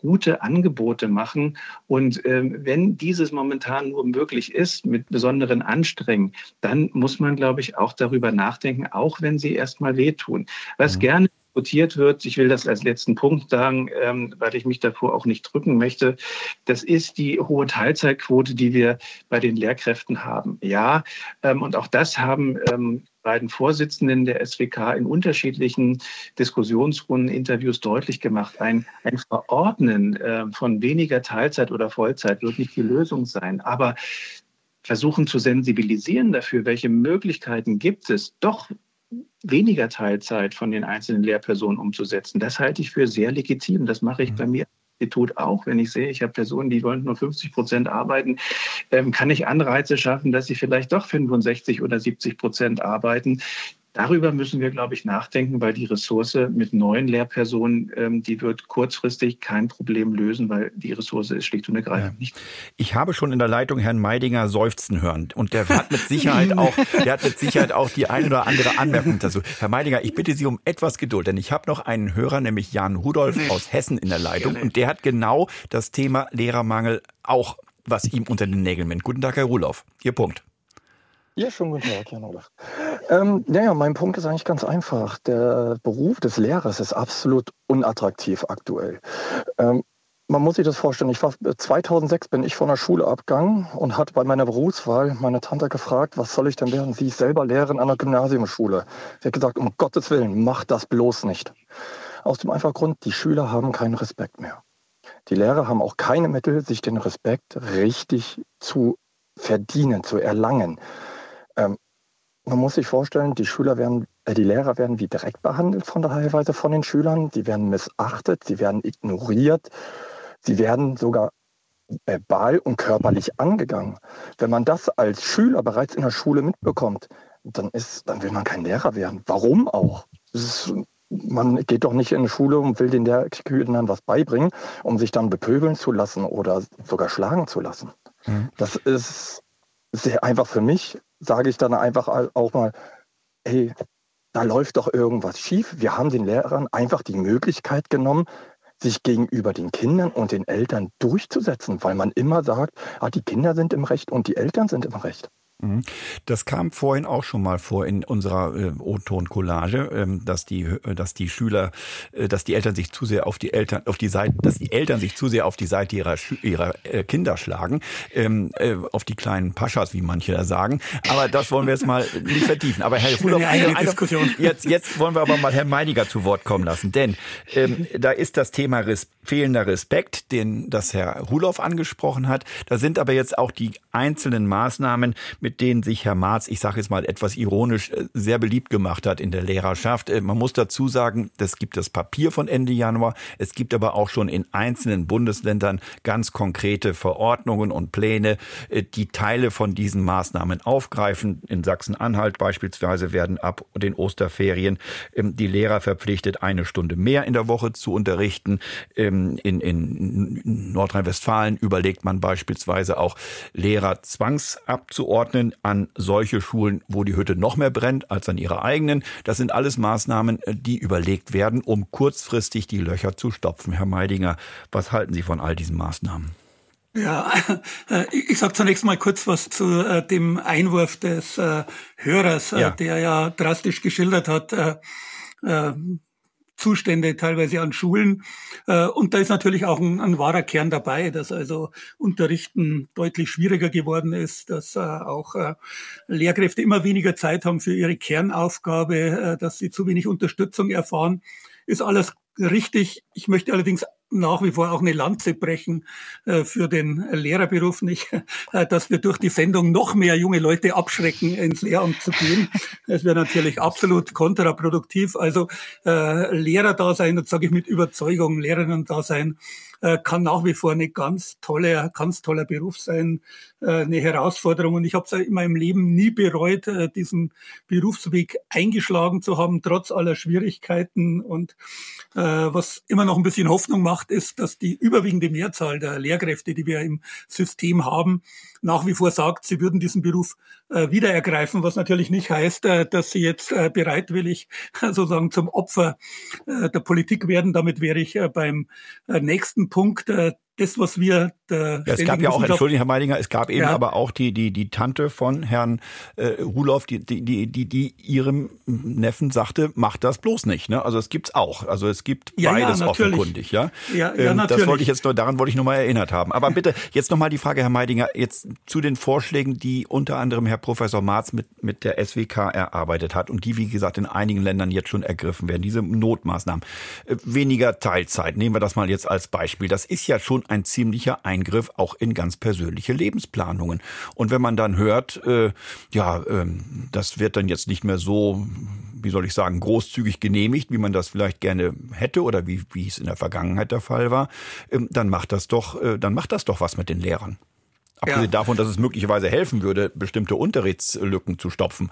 gute Angebote machen. Und ähm, wenn dieses momentan nur möglich ist mit besonderen Anstrengungen, dann muss man, glaube ich, auch darüber nachdenken, auch wenn sie erstmal wehtun. Was mhm. gerne diskutiert wird, ich will das als letzten Punkt sagen, ähm, weil ich mich davor auch nicht drücken möchte, das ist die hohe Teilzeitquote, die wir bei den Lehrkräften haben. Ja, ähm, und auch das haben ähm, beiden Vorsitzenden der SWK in unterschiedlichen Diskussionsrunden, Interviews deutlich gemacht. Ein, ein Verordnen von weniger Teilzeit oder Vollzeit wird nicht die Lösung sein. Aber versuchen zu sensibilisieren dafür, welche Möglichkeiten gibt es, doch weniger Teilzeit von den einzelnen Lehrpersonen umzusetzen. Das halte ich für sehr legitim. Das mache ich mhm. bei mir Institut auch. Wenn ich sehe, ich habe Personen, die wollen nur 50 Prozent arbeiten, ähm, kann ich Anreize schaffen, dass sie vielleicht doch 65 oder 70 Prozent arbeiten. Darüber müssen wir, glaube ich, nachdenken, weil die Ressource mit neuen Lehrpersonen, ähm, die wird kurzfristig kein Problem lösen, weil die Ressource ist schlicht und ergreifend ja. nicht.
Ich habe schon in der Leitung Herrn Meidinger seufzen hören und der hat mit Sicherheit [laughs] auch, der hat mit Sicherheit auch die ein oder andere Anmerkung dazu. Herr Meidinger, ich bitte Sie um etwas Geduld, denn ich habe noch einen Hörer, nämlich Jan Rudolf aus Hessen in der Leitung und der hat genau das Thema Lehrermangel auch, was ihm unter den Nägeln mit. Guten Tag, Herr Rudolf. Ihr Punkt.
Ja, schon guten Tag, Jan Olaf. Ähm, naja, mein Punkt ist eigentlich ganz einfach. Der Beruf des Lehrers ist absolut unattraktiv aktuell. Ähm, man muss sich das vorstellen. Ich war 2006 bin ich von der Schule abgegangen und hatte bei meiner Berufswahl meine Tante gefragt, was soll ich denn werden? Sie ist selber Lehrerin an der Gymnasiumsschule. Sie hat gesagt, um Gottes Willen, mach das bloß nicht. Aus dem einfachen Grund, die Schüler haben keinen Respekt mehr. Die Lehrer haben auch keine Mittel, sich den Respekt richtig zu verdienen, zu erlangen. Ähm, man muss sich vorstellen, die Schüler werden, äh, die Lehrer werden wie direkt behandelt von teilweise von den Schülern. Sie werden missachtet, sie werden ignoriert, sie werden sogar verbal und körperlich angegangen. Wenn man das als Schüler bereits in der Schule mitbekommt, dann ist, dann will man kein Lehrer werden. Warum auch? Ist, man geht doch nicht in die Schule und will den Kindern was beibringen, um sich dann bepöbeln zu lassen oder sogar schlagen zu lassen. Mhm. Das ist sehr einfach für mich sage ich dann einfach auch mal, hey, da läuft doch irgendwas schief. Wir haben den Lehrern einfach die Möglichkeit genommen, sich gegenüber den Kindern und den Eltern durchzusetzen, weil man immer sagt, ah, die Kinder sind im Recht und die Eltern sind im Recht.
Mhm. Das kam vorhin auch schon mal vor in unserer äh, O-Ton-Collage, ähm, dass die, äh, dass die Schüler, äh, dass die Eltern sich zu sehr auf die Eltern, auf die Seite, dass die Eltern sich zu sehr auf die Seite ihrer, ihrer äh, Kinder schlagen, ähm, äh, auf die kleinen Paschas, wie manche da sagen. Aber das wollen wir jetzt mal nicht vertiefen. Aber Herr Rudolph, eine, eine, jetzt, jetzt wollen wir aber mal Herrn Meidiger zu Wort kommen lassen, denn ähm, da ist das Thema Res fehlender Respekt, den das Herr Ruloff angesprochen hat. Da sind aber jetzt auch die einzelnen Maßnahmen, mit mit denen sich Herr Marz, ich sage jetzt mal etwas ironisch, äh, sehr beliebt gemacht hat in der Lehrerschaft. Äh, man muss dazu sagen, es gibt das Papier von Ende Januar. Es gibt aber auch schon in einzelnen Bundesländern ganz konkrete Verordnungen und Pläne, äh, die Teile von diesen Maßnahmen aufgreifen. In Sachsen-Anhalt beispielsweise werden ab den Osterferien ähm, die Lehrer verpflichtet, eine Stunde mehr in der Woche zu unterrichten. Ähm, in, in Nordrhein-Westfalen überlegt man beispielsweise auch Lehrer zwangsabzuordnen rechnen an solche Schulen, wo die Hütte noch mehr brennt als an ihre eigenen. Das sind alles Maßnahmen, äh, die überlegt werden, um kurzfristig die Löcher zu stopfen. Herr Meidinger, was halten Sie von all diesen Maßnahmen?
Ja, äh, ich sage zunächst mal kurz was zu äh, dem Einwurf des Hörers, ja. der ja drastisch geschildert hat, Zustände teilweise an Schulen. Und da ist natürlich auch ein, ein, wahrer Kern dabei, dass also Unterrichten deutlich schwieriger geworden ist, dass auch Lehrkräfte immer weniger Zeit haben für ihre Kernaufgabe, dass sie zu wenig Unterstützung erfahren. Ist alles richtig. Ich möchte allerdings nach wie vor auch eine Lanze brechen äh, für den Lehrerberuf nicht, [laughs] äh, dass wir durch die Sendung noch mehr junge Leute abschrecken, ins Lehramt zu gehen. Das wäre natürlich absolut kontraproduktiv. Also äh, Lehrer da sein, das sage ich mit Überzeugung, Lehrerinnen da sein, äh, kann nach wie vor eine ganz tolle, ganz toller Beruf sein, eine Herausforderung. Und ich habe es in meinem Leben nie bereut, diesen Berufsweg eingeschlagen zu haben, trotz aller Schwierigkeiten. Und was immer noch ein bisschen Hoffnung macht, ist, dass die überwiegende Mehrzahl der Lehrkräfte, die wir im System haben, nach wie vor sagt, sie würden diesen Beruf äh, wieder ergreifen, was natürlich nicht heißt, äh, dass sie jetzt äh, bereitwillig [laughs] sozusagen zum Opfer äh, der Politik werden. Damit wäre ich äh, beim äh, nächsten Punkt das, was wir
ja, Es gab ja auch, Entschuldigung, Herr Meidinger, es gab eben ja. aber auch die, die, die Tante von Herrn äh, Ruloff, die, die, die, die, die ihrem Neffen sagte, mach das bloß nicht. Ne? Also es gibt's auch. Also es gibt ja, beides offenkundig. Ja? Ja, ähm, natürlich. Das wollte ich jetzt nur, daran wollte ich nochmal erinnert haben. Aber bitte, jetzt nochmal die Frage, Herr Meidinger, jetzt zu den Vorschlägen, die unter anderem Herr Professor Marz mit, mit der SWK erarbeitet hat und die, wie gesagt, in einigen Ländern jetzt schon ergriffen werden, diese Notmaßnahmen. Äh, weniger Teilzeit, nehmen wir das mal jetzt als Beispiel. Das ist ja schon ein ziemlicher Eingriff auch in ganz persönliche Lebensplanungen. Und wenn man dann hört, äh, ja, äh, das wird dann jetzt nicht mehr so, wie soll ich sagen, großzügig genehmigt, wie man das vielleicht gerne hätte oder wie, wie es in der Vergangenheit der Fall war, äh, dann macht das doch, äh, dann macht das doch was mit den Lehrern. Abgesehen ja. davon, dass es möglicherweise helfen würde, bestimmte Unterrichtslücken zu stopfen.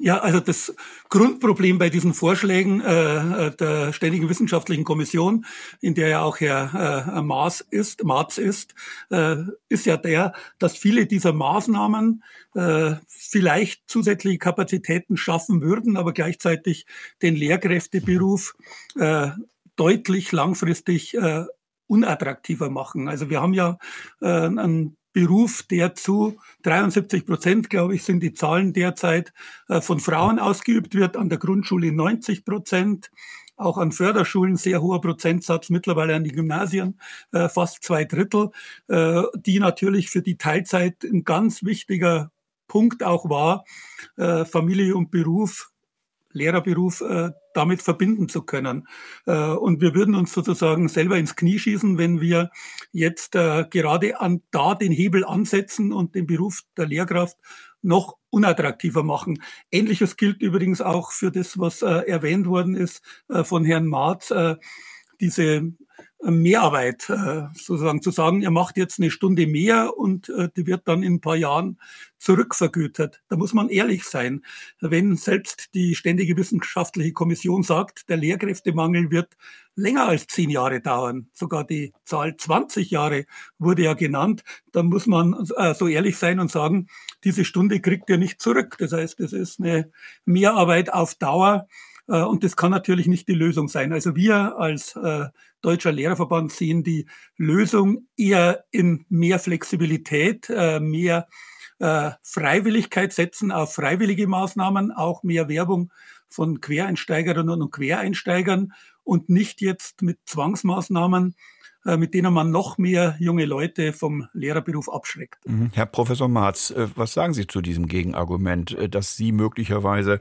Ja, also das Grundproblem bei diesen Vorschlägen äh, äh, der Ständigen Wissenschaftlichen Kommission, in der ja auch Herr äh, Maas ist, Marz ist, äh, ist ja der, dass viele dieser Maßnahmen äh, vielleicht zusätzliche Kapazitäten schaffen würden, aber gleichzeitig den Lehrkräfteberuf äh, deutlich langfristig äh, unattraktiver machen. Also wir haben ja äh, einen Beruf, der zu 73 Prozent, glaube ich, sind die Zahlen derzeit äh, von Frauen ausgeübt wird, an der Grundschule 90 Prozent, auch an Förderschulen sehr hoher Prozentsatz, mittlerweile an den Gymnasien äh, fast zwei Drittel, äh, die natürlich für die Teilzeit ein ganz wichtiger Punkt auch war, Familie und Beruf Lehrerberuf äh, damit verbinden zu können. Äh, und wir würden uns sozusagen selber ins Knie schießen, wenn wir jetzt äh, gerade an da den Hebel ansetzen und den Beruf der Lehrkraft noch unattraktiver machen. Ähnliches gilt übrigens auch für das, was äh, erwähnt worden ist äh, von Herrn Marz, äh, diese Mehrarbeit, äh, sozusagen zu sagen, ihr macht jetzt eine Stunde mehr und äh, die wird dann in ein paar Jahren zurückvergütet. Da muss man ehrlich sein. Wenn selbst die Ständige Wissenschaftliche Kommission sagt, der Lehrkräftemangel wird länger als zehn Jahre dauern, sogar die Zahl 20 Jahre wurde ja genannt, dann muss man äh, so ehrlich sein und sagen, diese Stunde kriegt ihr nicht zurück. Das heißt, es ist eine Mehrarbeit auf Dauer, und das kann natürlich nicht die Lösung sein. Also wir als Deutscher Lehrerverband sehen die Lösung eher in mehr Flexibilität, äh, mehr Freiwilligkeit setzen auf freiwillige Maßnahmen, auch mehr Werbung von Quereinsteigerinnen und Quereinsteigern und nicht jetzt mit Zwangsmaßnahmen äh, mit denen man noch mehr junge Leute vom Lehrerberuf abschreckt.
Mhm. Herr Professor Marz, äh, was sagen Sie zu diesem Gegenargument, äh, dass Sie möglicherweise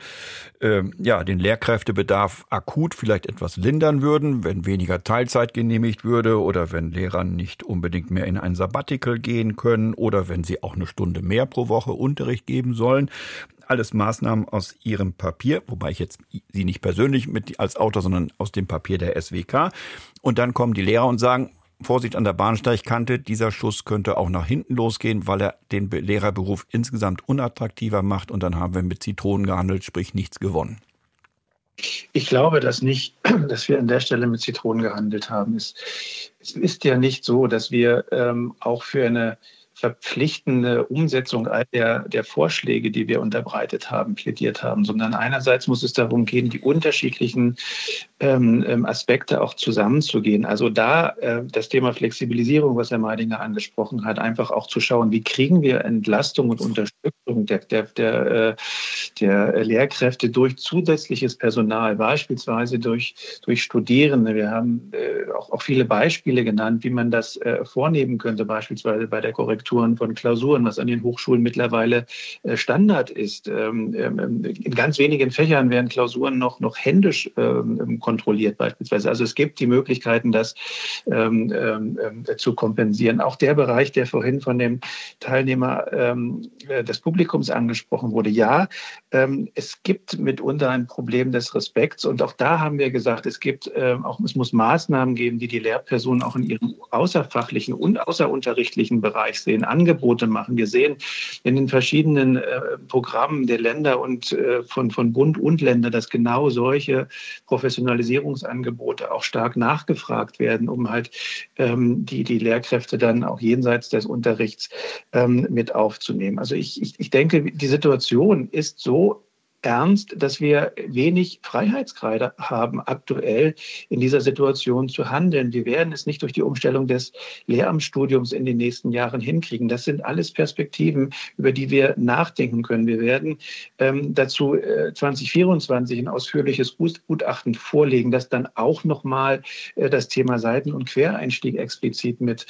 äh, ja, den Lehrkräftebedarf akut vielleicht etwas lindern würden, wenn weniger Teilzeit genehmigt würde oder wenn Lehrer nicht unbedingt mehr in ein Sabbatical gehen können oder wenn sie auch eine Stunde mehr pro Woche Unterricht geben sollen? Alles Maßnahmen aus Ihrem Papier, wobei ich jetzt Sie nicht persönlich mit als Autor, sondern aus dem Papier der SWK. Und dann kommen die Lehrer und sagen, Vorsicht an der Bahnsteigkante, dieser Schuss könnte auch nach hinten losgehen, weil er den Lehrerberuf insgesamt unattraktiver macht und dann haben wir mit Zitronen gehandelt, sprich nichts gewonnen.
Ich glaube das nicht, [clears throat] dass wir an der Stelle mit Zitronen gehandelt haben. Es, es ist ja nicht so, dass wir ähm, auch für eine verpflichtende Umsetzung all der, der Vorschläge, die wir unterbreitet haben, plädiert haben, sondern einerseits muss es darum gehen, die unterschiedlichen ähm, ähm, Aspekte auch zusammenzugehen. Also da äh, das Thema Flexibilisierung, was Herr Meidinger angesprochen hat, einfach auch zu schauen, wie kriegen wir Entlastung und Unterstützung der, der, der, äh, der Lehrkräfte durch zusätzliches Personal, beispielsweise durch, durch Studierende. Wir haben äh, auch, auch viele Beispiele genannt, wie man das äh, vornehmen könnte, beispielsweise bei der Korrekturen von Klausuren, was an den Hochschulen mittlerweile äh, Standard ist. Ähm, ähm, in ganz wenigen Fächern werden Klausuren noch, noch händisch ähm, kontrolliert beispielsweise. Also es gibt die Möglichkeiten, das ähm, ähm, zu kompensieren. Auch der Bereich, der vorhin von dem Teilnehmer ähm, äh, des Publikums angesprochen wurde, ja, ähm, es gibt mitunter ein Problem des Respekts und auch da haben wir gesagt, es gibt ähm, auch es muss Maßnahmen geben, die die Lehrpersonen auch in ihrem außerfachlichen und außerunterrichtlichen Bereich sehen, Angebote machen. Wir sehen in den verschiedenen äh, Programmen der Länder und äh, von, von Bund und Länder, dass genau solche Professionalisierungsangebote auch stark nachgefragt werden, um halt ähm, die, die Lehrkräfte dann auch jenseits des Unterrichts ähm, mit aufzunehmen. Also ich, ich, ich denke, die Situation ist so ernst, dass wir wenig Freiheitsgrade haben, aktuell in dieser Situation zu handeln. Wir werden es nicht durch die Umstellung des Lehramtsstudiums in den nächsten Jahren hinkriegen. Das sind alles Perspektiven, über die wir nachdenken können. Wir werden ähm, dazu äh, 2024 ein ausführliches Gutachten vorlegen, das dann auch nochmal äh, das Thema Seiten- und Quereinstieg explizit mit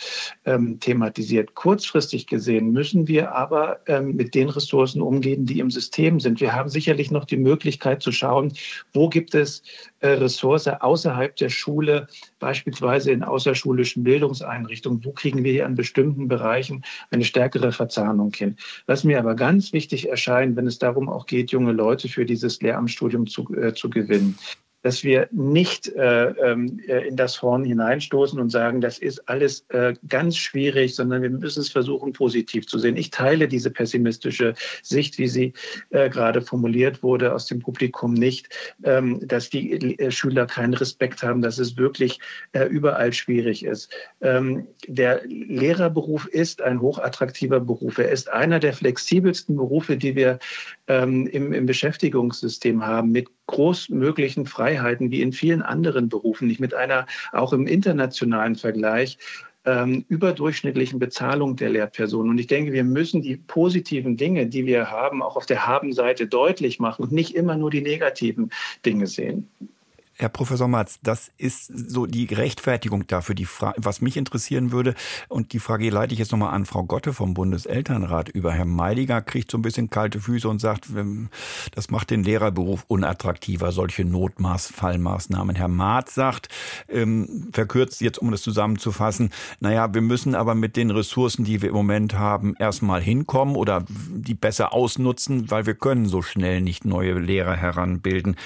ähm, thematisiert. Kurzfristig gesehen müssen wir aber ähm, mit den Ressourcen umgehen, die im System sind. Wir haben sicherlich sicherlich noch die Möglichkeit zu schauen, wo gibt es äh, Ressource außerhalb der Schule, beispielsweise in außerschulischen Bildungseinrichtungen, wo kriegen wir hier an bestimmten Bereichen eine stärkere Verzahnung hin. Was mir aber ganz wichtig erscheint, wenn es darum auch geht, junge Leute für dieses Lehramtsstudium zu, äh, zu gewinnen, dass wir nicht äh, ähm, äh, in das Horn hineinstoßen und sagen, das ist alles äh, ganz schwierig, sondern wir müssen es versuchen, positiv zu sehen. Ich teile diese pessimistische Sicht, wie sie äh, gerade formuliert wurde, aus dem Publikum nicht, ähm, dass die äh, Schüler keinen Respekt haben, dass es wirklich überall schwierig ist. Ähm, der Lehrerberuf ist ein hochattraktiver Beruf. Er ist einer der flexibelsten Berufe, die wir ähm, im, im Beschäftigungssystem haben, mit großmöglichen Freiheiten wie in vielen anderen Berufen, nicht mit einer auch im internationalen Vergleich ähm, überdurchschnittlichen Bezahlung der Lehrpersonen. Und ich denke, wir müssen die positiven Dinge, die wir haben, auch auf der Habenseite deutlich machen und nicht immer nur die negativen Dinge sehen.
Herr Professor Matz, das ist so die Rechtfertigung dafür. Die Frage, was mich interessieren würde, und die Frage leite ich jetzt nochmal an Frau Gotte vom Bundeselternrat über. Herr Meidiger kriegt so ein bisschen kalte Füße und sagt, das macht den Lehrerberuf unattraktiver, solche Notmaßfallmaßnahmen. Herr Marz sagt, ähm, verkürzt jetzt, um das zusammenzufassen, naja, wir müssen aber mit den Ressourcen, die wir im Moment haben, erstmal hinkommen oder die besser ausnutzen, weil wir können so schnell nicht neue Lehrer heranbilden.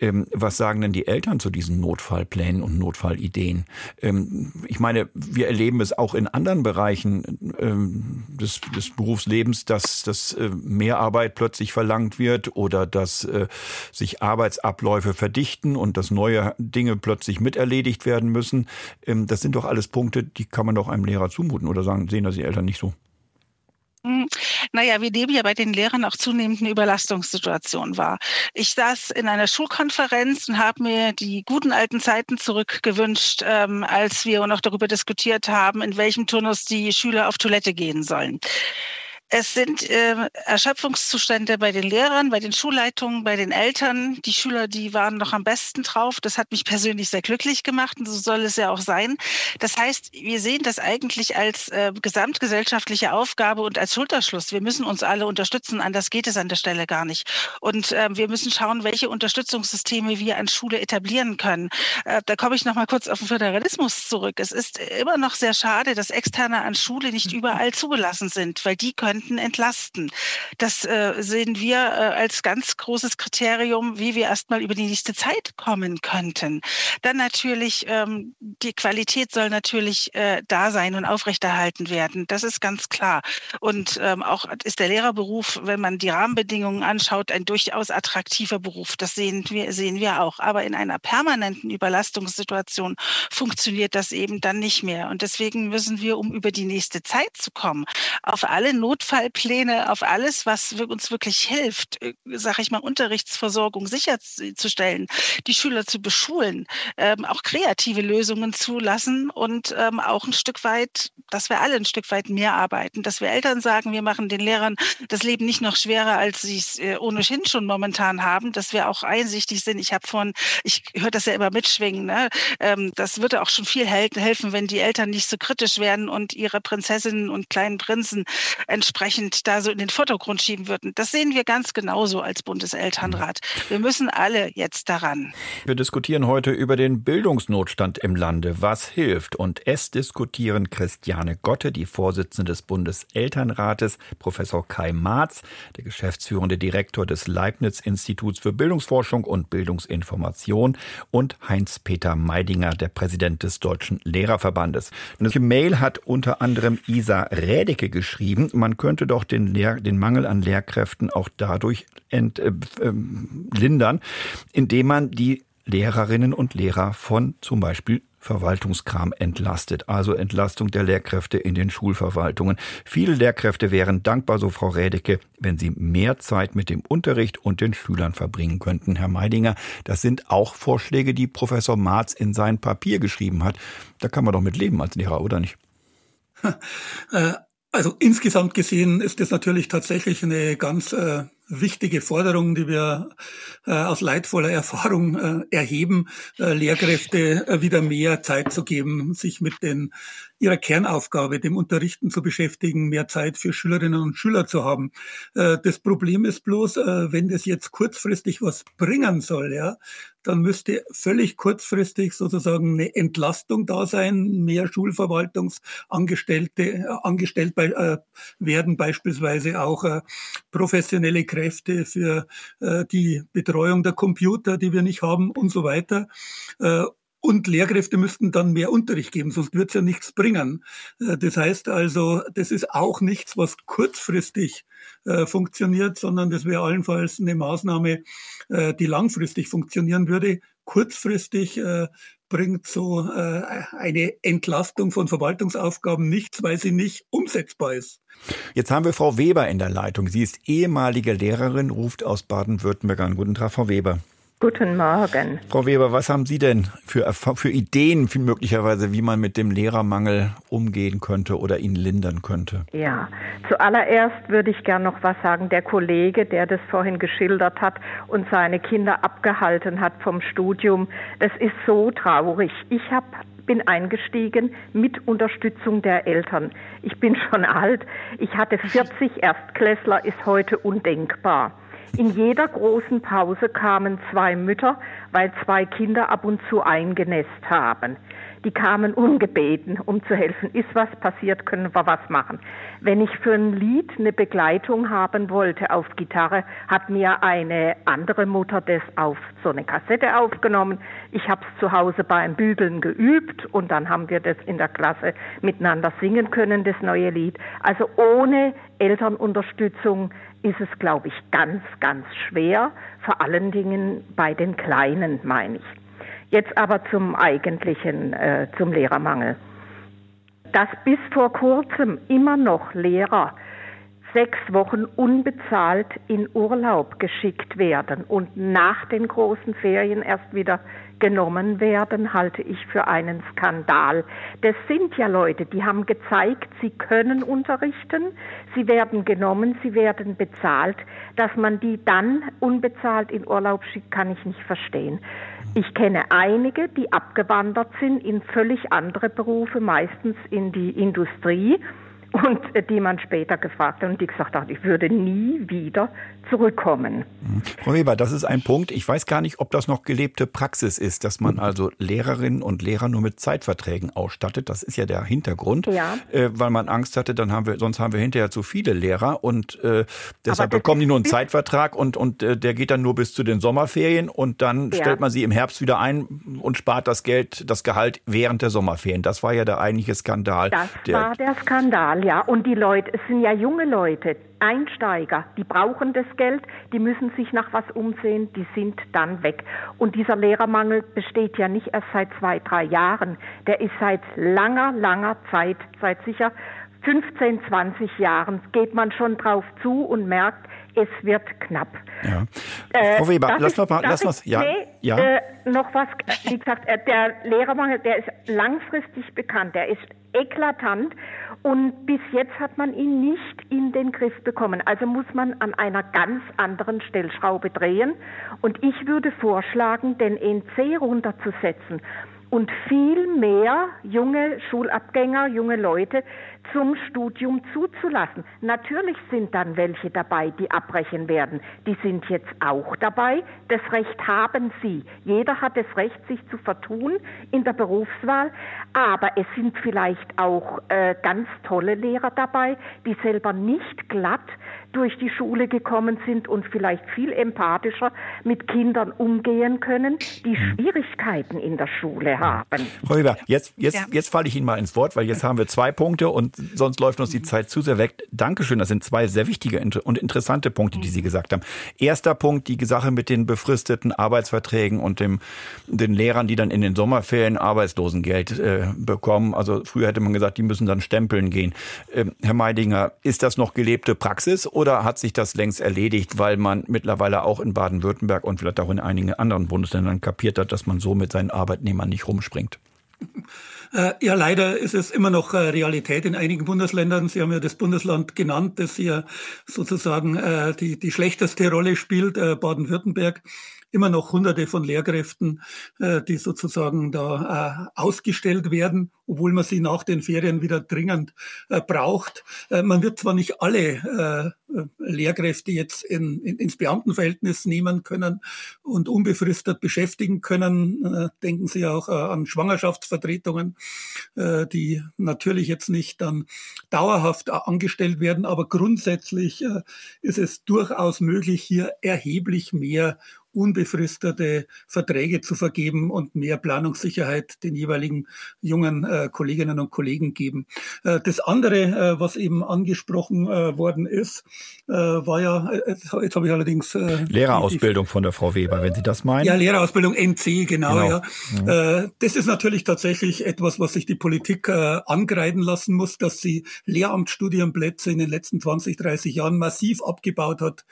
Ähm, was sagen denn die Eltern? Eltern zu diesen Notfallplänen und Notfallideen? Ähm, ich meine, wir erleben es auch in anderen Bereichen ähm, des, des Berufslebens, dass, dass äh, mehr Arbeit plötzlich verlangt wird oder dass äh, sich Arbeitsabläufe verdichten und dass neue Dinge plötzlich miterledigt werden müssen. Ähm, das sind doch alles Punkte, die kann man doch einem Lehrer zumuten oder sagen, sehen das die Eltern nicht so?
Hm, naja, wir nehmen ja bei den Lehrern auch zunehmend eine Überlastungssituation wahr. Ich saß in einer Schulkonferenz und habe mir die guten alten Zeiten zurückgewünscht, ähm, als wir noch darüber diskutiert haben, in welchem Turnus die Schüler auf Toilette gehen sollen. Es sind äh, Erschöpfungszustände bei den Lehrern, bei den Schulleitungen, bei den Eltern. Die Schüler, die waren noch am besten drauf. Das hat mich persönlich sehr glücklich gemacht und so soll es ja auch sein. Das heißt, wir sehen das eigentlich als äh, gesamtgesellschaftliche Aufgabe und als Schulterschluss. Wir müssen uns alle unterstützen, anders geht es an der Stelle gar nicht. Und äh, wir müssen schauen, welche Unterstützungssysteme wir an Schule etablieren können. Äh, da komme ich noch mal kurz auf den Föderalismus zurück. Es ist immer noch sehr schade, dass Externe an Schule nicht überall zugelassen sind, weil die können Dozenten entlasten. Das äh, sehen wir äh, als ganz großes Kriterium, wie wir erstmal über die nächste Zeit kommen könnten. Dann natürlich, ähm, die Qualität soll natürlich äh, da sein und aufrechterhalten werden. Das ist ganz klar. Und ähm, auch ist der Lehrerberuf, wenn man die Rahmenbedingungen anschaut, ein durchaus attraktiver Beruf. Das sehen wir, sehen wir auch. Aber in einer permanenten Überlastungssituation funktioniert das eben dann nicht mehr. Und deswegen müssen wir, um über die nächste Zeit zu kommen, auf alle Notfallpläne, auf alles, was uns wirklich hilft, äh, sage ich mal, Unterrichtsversorgung sicherzustellen, die Schüler zu beschulen, ähm, auch kreative Lösungen zulassen und ähm, auch ein Stück weit, dass wir alle ein Stück weit mehr arbeiten, dass wir Eltern sagen, wir machen den Lehrern das Leben nicht noch schwerer, als sie es äh, ohnehin schon momentan haben, dass wir auch einsichtig sind. Ich habe von, ich höre das ja immer mitschwingen, ne? Ähm, das würde auch schon viel helfen, wenn die Eltern nicht so kritisch werden und ihre Prinzessinnen und kleinen Prinzen entsprechend da so in den Vordergrund schieben würden. Das sehen wir ganz genauso als Bundeselternrat. Wir müssen alle jetzt daran.
Wir diskutieren heute über den Bildungsnotstand im Lande. Was hilft? Und es diskutieren Christiane Gotte, die Vorsitzende des Bundeselternrates, Professor Kai Marz, der geschäftsführende Direktor des Leibniz-Instituts für Bildungsforschung und Bildungsinformation und Heinz-Peter Meidinger, der Präsident des Deutschen Lehrerverbandes. Eine Mail hat unter anderem Isa Rädecke geschrieben, man könnte doch den, Lehr den Mangel an Lehrkräften auch dadurch ent, äh, äh, lindern, indem man die Lehrerinnen und Lehrer von zum Beispiel Verwaltungskram entlastet, also Entlastung der Lehrkräfte in den Schulverwaltungen. Viele Lehrkräfte wären dankbar, so Frau Rädecke, wenn sie mehr Zeit mit dem Unterricht und den Schülern verbringen könnten. Herr Meidinger, das sind auch Vorschläge, die Professor Marz in sein Papier geschrieben hat. Da kann man doch mit leben als Lehrer, oder nicht?
Also insgesamt gesehen ist das natürlich tatsächlich eine ganz äh, wichtige Forderung, die wir äh, aus leidvoller [laughs] Erfahrung äh, erheben, äh, Lehrkräfte äh, wieder mehr Zeit zu geben, sich mit den ihrer Kernaufgabe, dem Unterrichten zu beschäftigen, mehr Zeit für Schülerinnen und Schüler zu haben. Äh, das Problem ist bloß, äh, wenn das jetzt kurzfristig was bringen soll, ja, dann müsste völlig kurzfristig sozusagen eine Entlastung da sein, mehr Schulverwaltungsangestellte äh, angestellt bei, werden, beispielsweise auch professionelle Kräfte für die Betreuung der Computer, die wir nicht haben und so weiter. Und Lehrkräfte müssten dann mehr Unterricht geben, sonst wird es ja nichts bringen. Äh, das heißt also, das ist auch nichts, was kurzfristig äh, funktioniert, sondern das wäre allenfalls eine Maßnahme, äh, die langfristig funktionieren würde. Kurzfristig äh, bringt so äh, eine Entlastung von Verwaltungsaufgaben nichts, weil sie nicht umsetzbar ist.
Jetzt haben wir Frau Weber in der Leitung. Sie ist ehemalige Lehrerin, ruft aus Baden-Württemberg an. Guten Tag, Frau Weber.
Guten Morgen.
Frau Weber, was haben Sie denn für, für Ideen für möglicherweise, wie man mit dem Lehrermangel umgehen könnte oder ihn lindern könnte?
Ja, zuallererst würde ich gern noch was sagen. Der Kollege, der das vorhin geschildert hat und seine Kinder abgehalten hat vom Studium, das ist so traurig. Ich habe bin eingestiegen mit Unterstützung der Eltern. Ich bin schon [laughs] alt. Ich hatte 40 Erstklässler, ist heute undenkbar. In jeder großen Pause kamen zwei Mütter, weil zwei Kinder ab und zu eingenässt haben. Die kamen ungebeten, um zu helfen. Ist was passiert, können wir was machen. Wenn ich für ein Lied eine Begleitung haben wollte auf Gitarre, hat mir eine andere Mutter das auf so eine Kassette aufgenommen. Ich habe es zu Hause beim Bügeln geübt und dann haben wir das in der Klasse miteinander singen können, das neue Lied. Also ohne Elternunterstützung ist es, glaube ich, ganz, ganz schwer, vor allen Dingen bei den Kleinen, meine ich. Jetzt aber zum eigentlichen, äh, zum Lehrermangel. Dass bis vor kurzem immer noch Lehrer sechs Wochen unbezahlt in Urlaub geschickt werden und nach den großen Ferien erst wieder genommen werden, halte ich für einen Skandal. Das sind ja Leute, die haben gezeigt, sie können unterrichten, sie werden genommen, sie werden bezahlt. Dass man die dann unbezahlt in Urlaub schickt, kann ich nicht verstehen. Ich kenne einige, die abgewandert sind in völlig andere Berufe, meistens in die Industrie und äh, die man später gefragt hat und die gesagt hat, ich würde nie wieder zurückkommen.
Mhm. Frau Weber, das ist ein Punkt. Ich weiß gar nicht, ob das noch gelebte Praxis ist, dass man also Lehrerinnen und Lehrer nur mit Zeitverträgen ausstattet. Das ist ja der Hintergrund, ja. äh, weil man Angst hatte, dann haben wir, sonst haben wir hinterher zu viele Lehrer und äh, deshalb bekommen die nur einen Zeitvertrag und, und äh, der geht dann nur bis zu den Sommerferien und dann ja. stellt man sie im Herbst wieder ein und spart das Geld, das Gehalt während der Sommerferien. Das war ja der eigentliche Skandal.
Das der, war der Skandal, ja. Und die Leute, es sind ja junge Leute, Einsteiger, die brauchen das Geld, die müssen sich nach was umsehen, die sind dann weg. Und dieser Lehrermangel besteht ja nicht erst seit zwei, drei Jahren, der ist seit langer, langer Zeit, seit sicher 15, 20 Jahren geht man schon drauf zu und merkt, es wird knapp.
Ja. Äh, Frau Weber, lass mal, lass mal, ja,
nee,
ja.
Äh, noch was, wie gesagt, äh, der Lehrermangel, der ist langfristig bekannt, der ist eklatant und bis jetzt hat man ihn nicht in den Griff bekommen. Also muss man an einer ganz anderen Stellschraube drehen. Und ich würde vorschlagen, den NC runterzusetzen und viel mehr junge Schulabgänger, junge Leute zum Studium zuzulassen. Natürlich sind dann welche dabei, die abbrechen werden. Die sind jetzt auch dabei. Das Recht haben sie. Jeder hat das Recht, sich zu vertun in der Berufswahl. Aber es sind vielleicht auch äh, ganz tolle Lehrer dabei, die selber nicht glatt durch die Schule gekommen sind und vielleicht viel empathischer mit Kindern umgehen können, die mhm. Schwierigkeiten in der Schule haben.
Frau Weber, jetzt, jetzt, ja. jetzt falle ich Ihnen mal ins Wort, weil jetzt haben wir zwei Punkte und sonst läuft uns die Zeit zu sehr weg. Dankeschön, das sind zwei sehr wichtige und interessante Punkte, die Sie gesagt haben. Erster Punkt, die Sache mit den befristeten Arbeitsverträgen und dem, den Lehrern, die dann in den Sommerferien Arbeitslosengeld äh, bekommen. Also früher hätte man gesagt, die müssen dann stempeln gehen. Ähm, Herr Meidinger, ist das noch gelebte Praxis oder hat sich das längst erledigt, weil man mittlerweile auch in Baden-Württemberg und vielleicht auch in einigen anderen Bundesländern kapiert hat, dass man so mit seinen Arbeitnehmern nicht rumspringt? [laughs]
Äh, ja, leider ist es immer noch äh, Realität in einigen Bundesländern. Sie haben ja das Bundesland genannt, das hier sozusagen äh, die, die schlechteste Rolle spielt, Baden-Württemberg immer noch hunderte von Lehrkräften, äh, die sozusagen da äh, ausgestellt werden, obwohl man sie nach den Ferien wieder dringend äh, braucht. Man wird zwar nicht alle Lehrkräfte jetzt in, in, ins Beamtenverhältnis nehmen können und unbefristet beschäftigen können. Denken Sie auch an Schwangerschaftsvertretungen, die natürlich jetzt nicht dann dauerhaft angestellt werden, aber grundsätzlich ist es durchaus möglich, hier erheblich mehr unbefristete Verträge zu vergeben und mehr Planungssicherheit den jeweiligen jungen äh, Kolleginnen und Kollegen geben. Äh, das andere, äh, was eben angesprochen äh, worden ist, äh, war ja, äh, jetzt, jetzt habe ich allerdings
Lehrerausbildung die, die, von der Frau Weber, wenn Sie das meinen.
Ja, Lehrerausbildung NC, genau, genau. ja. Mhm. das ist natürlich tatsächlich etwas, was sich die Politik angreifen lassen muss, dass sie Lehramtsstudienplätze in den letzten 20, 30 Jahren massiv abgebaut hat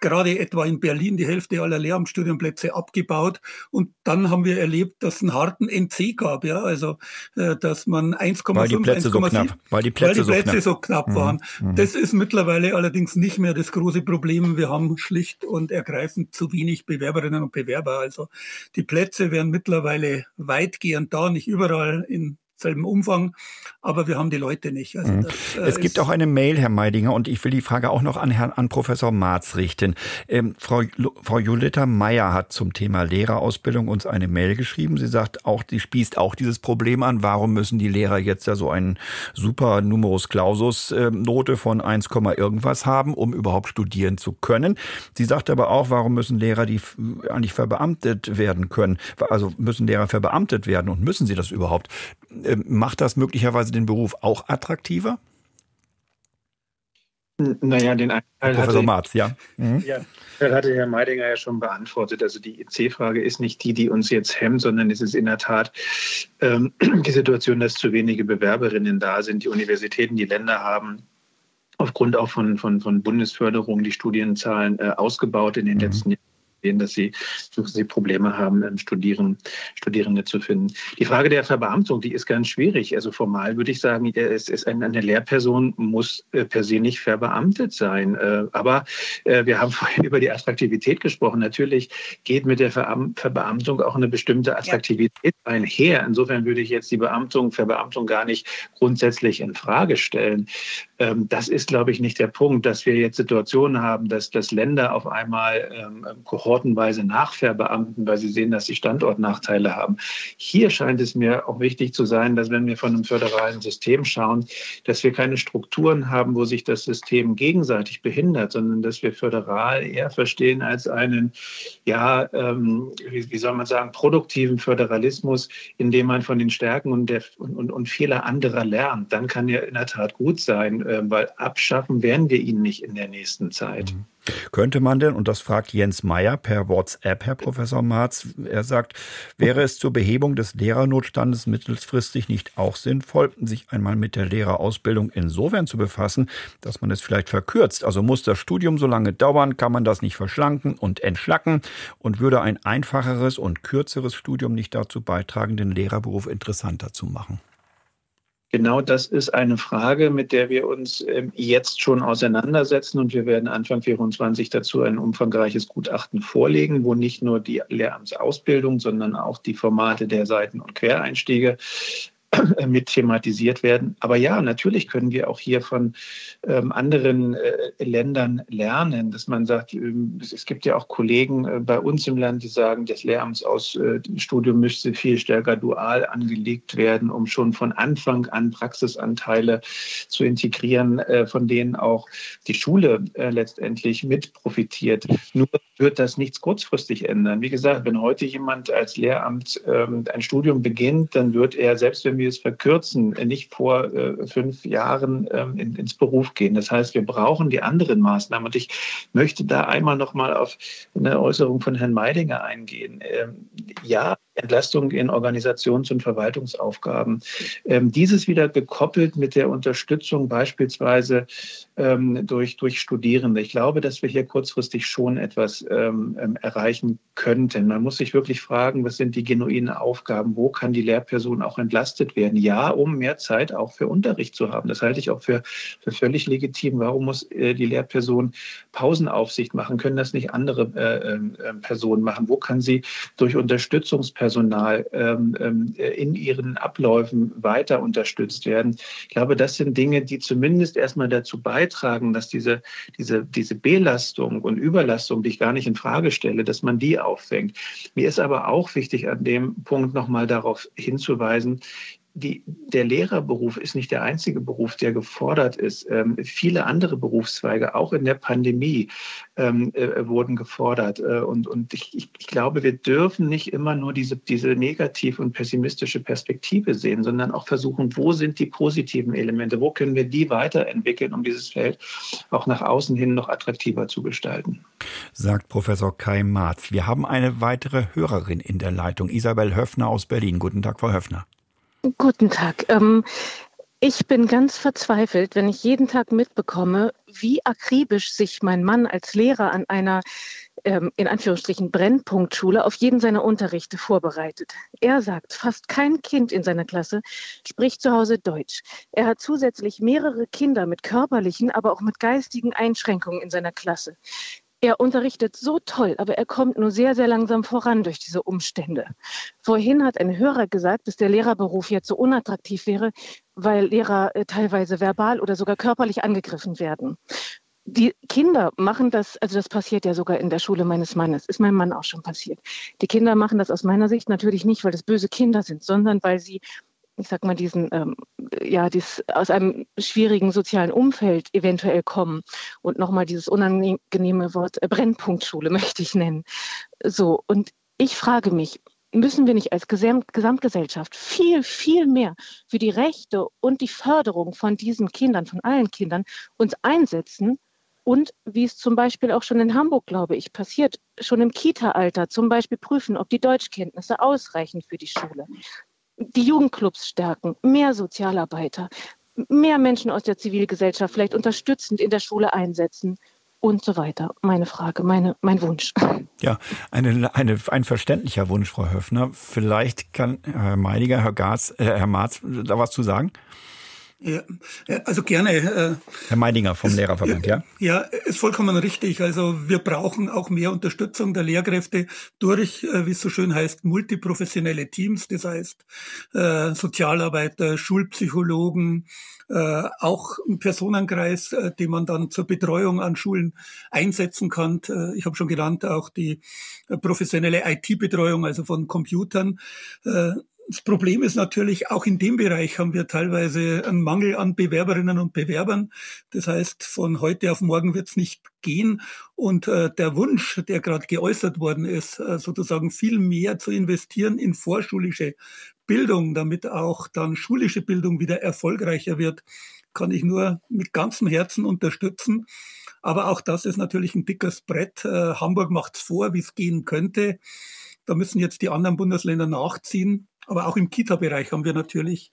gerade etwa in Berlin die Hälfte aller Lehramtsstudienplätze abgebaut. Und dann haben wir erlebt, dass es einen harten NC gab, ja, also äh, dass man 1,5,
weil die Plätze 1, so knapp,
weil die Plätze, weil die Plätze so, knapp. so knapp mhm. waren. Mhm. Das ist mittlerweile allerdings nicht mehr das große Problem. Wir haben schlicht und ergreifend zu wenig Bewerberinnen und Bewerber. Also die Plätze wären mittlerweile weitgehend da, nicht überall in selben Umfang, aber wir haben die Leute nicht.
Also mhm. das, äh, es gibt auch eine Mail, Herr Meidinger, und ich will die Frage auch noch an Herrn an Professor Marz richten. Ähm, Frau, Frau Julita Meyer hat zum Thema Lehrerausbildung uns eine Mail geschrieben. Sie sagt auch, sie spießt auch dieses Problem an. Warum müssen die Lehrer jetzt ja so einen super Numerus Clausus äh, Note von 1, irgendwas haben, um überhaupt studieren zu können? Sie sagt aber auch, warum müssen Lehrer die eigentlich verbeamtet werden können? Also müssen Lehrer verbeamtet werden und müssen sie das überhaupt? Äh, macht das möglicherweise den Beruf auch attraktiver?
Naja, den einen
Teil Professor hatte, Marz, ja.
Mhm. Ja, das hatte Herr Meidinger ja schon beantwortet. Also die EC-Frage ist nicht die, die uns jetzt hemmt, sondern es ist in der Tat ähm, die Situation, dass zu wenige Bewerberinnen da sind. Die Universitäten, die Länder haben aufgrund auch von, von, von Bundesförderung die Studienzahlen äh, ausgebaut in den mhm. letzten Jahren sehen, dass sie, sie Probleme haben, ähm, Studieren, Studierende zu finden. Die Frage der Verbeamtung, die ist ganz schwierig. Also formal würde ich sagen, es ist eine, eine Lehrperson muss äh, per se nicht verbeamtet sein. Äh, aber äh, wir haben [laughs] vorhin über die Attraktivität gesprochen. Natürlich geht mit der Verbeamtung auch eine bestimmte Attraktivität einher. Insofern würde ich jetzt die Beamtung, Verbeamtung gar nicht grundsätzlich in Frage stellen. Ähm, das ist, glaube ich, nicht der Punkt, dass wir jetzt Situationen haben, dass, dass Länder auf einmal ähm, kohortenweise nachverbeamten, weil sie sehen, dass sie Standortnachteile haben. Hier scheint es mir auch wichtig zu sein, dass wenn wir von einem föderalen System schauen, dass wir keine Strukturen haben, wo sich das System gegenseitig behindert, sondern dass wir föderal eher verstehen als einen, ja, ähm, wie, wie, soll man sagen, produktiven Föderalismus, in dem man von den Stärken und, der, und, und Fehler anderer lernt. Dann kann er in der Tat gut sein, äh, weil abschaffen werden wir ihn nicht in der nächsten Zeit. Mhm.
Könnte man denn, und das fragt Jens Meyer per WhatsApp, Herr Professor Marz, er sagt, wäre es zur Behebung des Lehrernotstandes mittelfristig nicht auch sinnvoll, sich einmal mit der Lehrerausbildung insofern zu befassen, dass man es vielleicht verkürzt? Also muss das Studium so lange dauern, kann man das nicht verschlanken und entschlacken und würde ein einfacheres und kürzeres Studium nicht dazu beitragen, den Lehrerberuf interessanter zu machen?
Genau das ist eine Frage, mit der wir uns ähm, jetzt schon auseinandersetzen und wir werden Anfang 2024 dazu ein umfangreiches Gutachten vorlegen, wo nicht nur die Lehramtsausbildung, sondern auch die Formate der Seiten- und Quereinstiege mit thematisiert werden. Aber ja, natürlich können wir auch hier von ähm, anderen äh, Ländern lernen, dass man sagt, ähm, es gibt ja auch Kollegen äh, bei uns im Land, die sagen, das Lehramtsstudium äh, müsste viel stärker dual angelegt werden, um schon von Anfang an Praxisanteile zu integrieren, äh, von denen auch die Schule äh, letztendlich mit profitiert. Nur wird das nichts kurzfristig ändern. Wie gesagt, wenn heute jemand als Lehramt ähm, ein Studium beginnt, dann wird er, selbst wenn wir es verkürzen, nicht vor äh, fünf Jahren ähm, in, ins Beruf gehen. Das heißt, wir brauchen die anderen Maßnahmen. Und ich möchte da einmal noch mal auf eine Äußerung von Herrn Meidinger eingehen. Ähm, ja, Entlastung in Organisations- und Verwaltungsaufgaben. Ähm, dieses wieder gekoppelt mit der Unterstützung beispielsweise ähm, durch, durch Studierende. Ich glaube, dass wir hier kurzfristig schon etwas ähm, ähm, erreichen könnten. Man muss sich wirklich fragen, was sind die genuinen Aufgaben? Wo kann die Lehrperson auch entlastet werden? Ja, um mehr Zeit auch für Unterricht zu haben. Das halte ich auch für, für völlig legitim. Warum muss äh, die Lehrperson Pausenaufsicht machen? Können das nicht andere äh, äh, Personen machen? Wo kann sie durch Unterstützungspersonen Personal ähm, ähm, in ihren Abläufen weiter unterstützt werden. Ich glaube, das sind Dinge, die zumindest erstmal dazu beitragen, dass diese, diese, diese Belastung und Überlastung, die ich gar nicht in Frage stelle, dass man die auffängt. Mir ist aber auch wichtig, an dem Punkt nochmal darauf hinzuweisen, die, der Lehrerberuf ist nicht der einzige Beruf, der gefordert ist. Ähm, viele andere Berufszweige, auch in der Pandemie, ähm, äh, wurden gefordert. Äh, und und ich, ich, glaube, wir dürfen nicht immer nur diese, diese negative und pessimistische Perspektive sehen, sondern auch versuchen, wo sind die positiven Elemente, wo können wir die weiterentwickeln, um dieses Feld auch nach außen hin noch attraktiver zu gestalten.
Sagt Professor Kai Marz. Wir haben eine weitere Hörerin in der Leitung, Isabel Höfner aus Berlin. Guten Tag, Frau Höfner.
Guten Tag. Ähm, ich bin ganz verzweifelt, wenn ich jeden Tag mitbekomme, wie akribisch sich mein Mann als Lehrer an einer ähm, in Anführungsstrichen Brennpunktschule auf jeden seiner Unterrichte vorbereitet. Er sagt, fast kein Kind in seiner Klasse spricht zu Hause Deutsch. Er hat zusätzlich mehrere Kinder mit körperlichen, aber auch mit geistigen Einschränkungen in seiner Klasse. Er unterrichtet so toll, aber er kommt nur sehr, sehr langsam voran durch diese Umstände. Vorhin hat ein Hörer gesagt, dass der Lehrerberuf jetzt so unattraktiv wäre, weil Lehrer äh, teilweise verbal oder sogar körperlich angegriffen werden. Die Kinder machen das, also das passiert ja sogar in der Schule meines Mannes, ist meinem Mann auch schon passiert. Die Kinder machen das aus meiner Sicht natürlich nicht, weil das böse Kinder sind, sondern weil sie ich sag mal, diesen, ähm, ja, dies, aus einem schwierigen sozialen Umfeld eventuell kommen und nochmal dieses unangenehme Wort äh, Brennpunktschule [laughs] möchte ich nennen. So, und ich frage mich, müssen wir nicht als Gesamt Gesamtgesellschaft viel, viel mehr für die Rechte und die Förderung von diesen Kindern, von allen Kindern, uns einsetzen und wie es zum Beispiel auch schon in Hamburg, glaube ich, passiert, schon im Kita-Alter zum Beispiel prüfen, ob die Deutschkenntnisse ausreichen für die Schule die Jugendclubs stärken, mehr Sozialarbeiter, mehr Menschen aus der Zivilgesellschaft vielleicht unterstützend in der Schule einsetzen. und so weiter. Meine Frage, meine, mein Wunsch.
Ja, eine, eine, ein verständlicher Wunsch, Frau Höfner. Vielleicht kann Herr Meidiger, Herr, Garz, äh, Herr Marz da was zu sagen?
Ja, also gerne. Äh,
Herr Meidinger vom Lehrerverband, ja?
Ja, ist vollkommen richtig. Also wir brauchen auch mehr Unterstützung der Lehrkräfte durch, äh, wie es so schön heißt, multiprofessionelle Teams. Das heißt äh, Sozialarbeiter, Schulpsychologen, auch ein Personenkreis, den man dann zur Betreuung an Schulen einsetzen kann. Ich habe schon genannt, auch die professionelle IT-Betreuung, also von Computern. Das Problem ist natürlich, auch in dem Bereich haben wir teilweise einen Mangel an Bewerberinnen und Bewerbern. Das heißt, von heute auf morgen wird es nicht gehen. Und äh, der Wunsch, der gerade geäußert worden ist, äh, sozusagen viel mehr zu investieren in vorschulische Bildung, damit auch dann schulische Bildung wieder erfolgreicher wird, kann ich nur mit ganzem Herzen unterstützen. Aber auch das ist natürlich ein dickes Brett. Äh, Hamburg macht es vor, wie es gehen könnte. Da müssen jetzt die anderen Bundesländer nachziehen. Aber auch im Kita-Bereich haben wir natürlich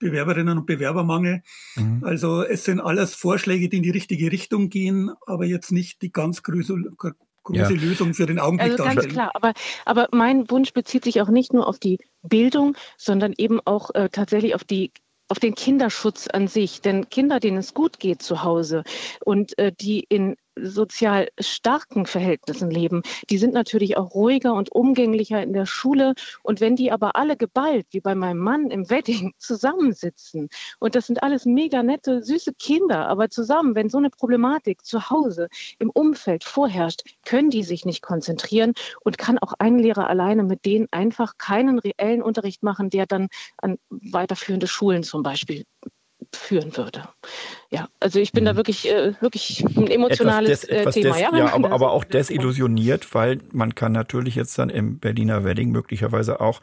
Bewerberinnen und Bewerbermangel. Mhm. Also es sind alles Vorschläge, die in die richtige Richtung gehen, aber jetzt nicht die ganz große, große ja. Lösung für den Augenblick
also ganz klar, aber, aber mein Wunsch bezieht sich auch nicht nur auf die Bildung, sondern eben auch äh, tatsächlich auf die auf den Kinderschutz an sich. Denn Kinder, denen es gut geht zu Hause und äh, die in sozial starken Verhältnissen leben, die sind natürlich auch ruhiger und umgänglicher in der Schule. Und wenn die aber alle geballt, wie bei meinem Mann im Wedding, [laughs] zusammensitzen, und das sind alles mega nette, süße Kinder, aber zusammen, wenn so eine Problematik zu Hause im Umfeld vorherrscht, können die sich nicht konzentrieren und kann auch ein Lehrer alleine mit denen einfach keinen reellen Unterricht machen, der dann an weiterführende Schulen zum Beispiel führen würde. Ja, also ich bin da mhm. wirklich, äh, wirklich ein emotionales
etwas des,
äh, Thema.
Des, ja, ja aber, aber auch desillusioniert, weil man kann natürlich jetzt dann im Berliner Wedding möglicherweise auch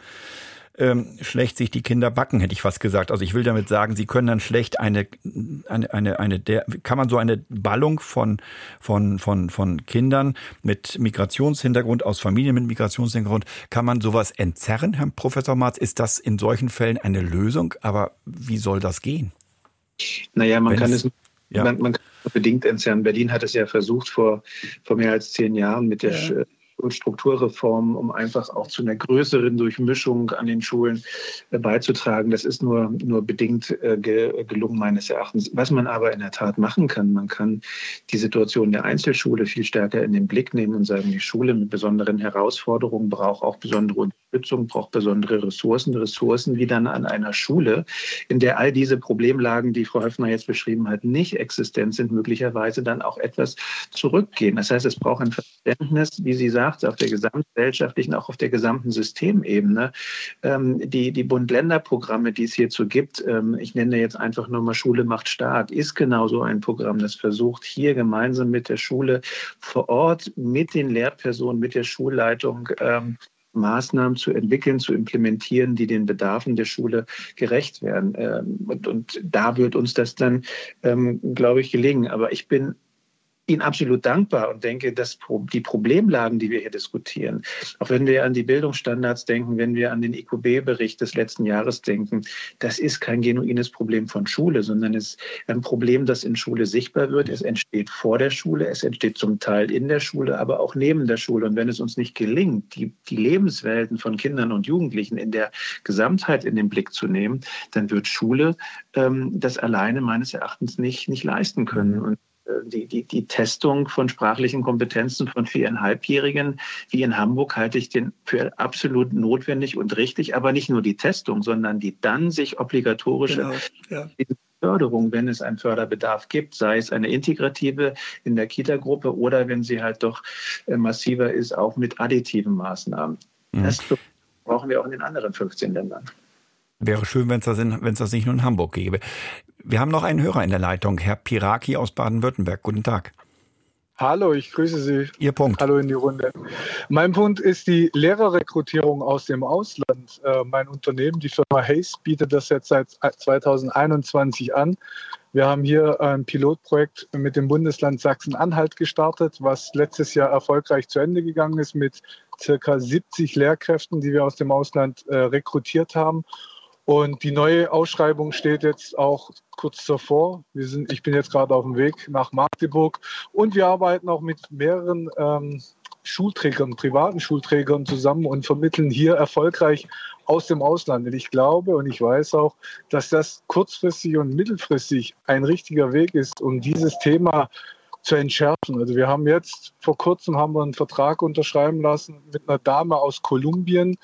ähm, schlecht sich die Kinder backen, hätte ich fast gesagt. Also ich will damit sagen, sie können dann schlecht eine, eine, eine, eine der, kann man so eine Ballung von, von, von, von Kindern mit Migrationshintergrund, aus Familien mit Migrationshintergrund, kann man sowas entzerren, Herr Professor Marz? Ist das in solchen Fällen eine Lösung? Aber wie soll das gehen?
Naja, man Wenn kann es, es ja. man, man, kann es bedingt entzerren. Berlin hat es ja versucht vor, vor mehr als zehn Jahren mit der ja und Strukturreformen, um einfach auch zu einer größeren Durchmischung an den Schulen äh, beizutragen. Das ist nur, nur bedingt äh, gelungen meines Erachtens. Was man aber in der Tat machen kann, man kann die Situation der Einzelschule viel stärker in den Blick nehmen und sagen, die Schule mit besonderen Herausforderungen braucht auch besondere Unterstützung, braucht besondere Ressourcen, Ressourcen wie dann an einer Schule, in der all diese Problemlagen, die Frau Höfner jetzt beschrieben hat, nicht existent sind, möglicherweise dann auch etwas zurückgehen. Das heißt, es braucht ein Verständnis, wie Sie sagen, gesagt, auf der gesamtgesellschaftlichen, auch auf der gesamten Systemebene. Ähm, die die Bund-Länder-Programme, die es hierzu gibt, ähm, ich nenne jetzt einfach nur mal Schule macht stark, ist genau so ein Programm, das versucht, hier gemeinsam mit der Schule vor Ort, mit den Lehrpersonen, mit der Schulleitung, ähm, Maßnahmen zu entwickeln, zu implementieren, die den Bedarfen der Schule gerecht werden. Ähm, und, und da wird uns das dann, ähm, glaube ich, gelingen. Aber ich bin Ihnen absolut dankbar und denke, dass die Problemlagen, die wir hier diskutieren, auch wenn wir an die Bildungsstandards denken, wenn wir an den IQB-Bericht des letzten Jahres denken, das ist kein genuines Problem von Schule, sondern es ist ein Problem, das in Schule sichtbar wird. Es entsteht vor der Schule, es entsteht zum Teil in der Schule, aber auch neben der Schule. Und wenn es uns nicht gelingt, die, die Lebenswelten von Kindern und Jugendlichen in der Gesamtheit in den Blick zu nehmen, dann wird Schule ähm, das alleine meines Erachtens nicht, nicht leisten können. Und die, die, die Testung von sprachlichen Kompetenzen von viereinhalbjährigen wie in Hamburg halte ich den für absolut notwendig und richtig. Aber nicht nur die Testung, sondern die dann sich obligatorische genau, ja. Förderung, wenn es einen Förderbedarf gibt, sei es eine integrative in der Kita-Gruppe oder wenn sie halt doch äh, massiver ist, auch mit additiven Maßnahmen. Mhm. Das brauchen wir auch in den anderen 15 Ländern.
Wäre schön, wenn es das, das nicht nur in Hamburg gäbe. Wir haben noch einen Hörer in der Leitung, Herr Piraki aus Baden-Württemberg. Guten Tag.
Hallo, ich grüße Sie.
Ihr Punkt.
Hallo in die Runde. Mein Punkt ist die Lehrerrekrutierung aus dem Ausland. Äh, mein Unternehmen, die Firma Hayes, bietet das jetzt seit 2021 an. Wir haben hier ein Pilotprojekt mit dem Bundesland Sachsen-Anhalt gestartet, was letztes Jahr erfolgreich zu Ende gegangen ist mit circa 70 Lehrkräften, die wir aus dem Ausland äh, rekrutiert haben. Und die neue Ausschreibung steht jetzt auch kurz davor. Wir sind, ich bin jetzt gerade auf dem Weg nach Magdeburg und wir arbeiten auch mit mehreren ähm, Schulträgern, privaten Schulträgern zusammen und vermitteln hier erfolgreich aus dem Ausland. Und ich glaube und ich weiß auch, dass das kurzfristig und mittelfristig ein richtiger Weg ist, um dieses Thema zu entschärfen. Also wir haben jetzt vor kurzem haben wir einen Vertrag unterschreiben lassen mit einer Dame aus Kolumbien,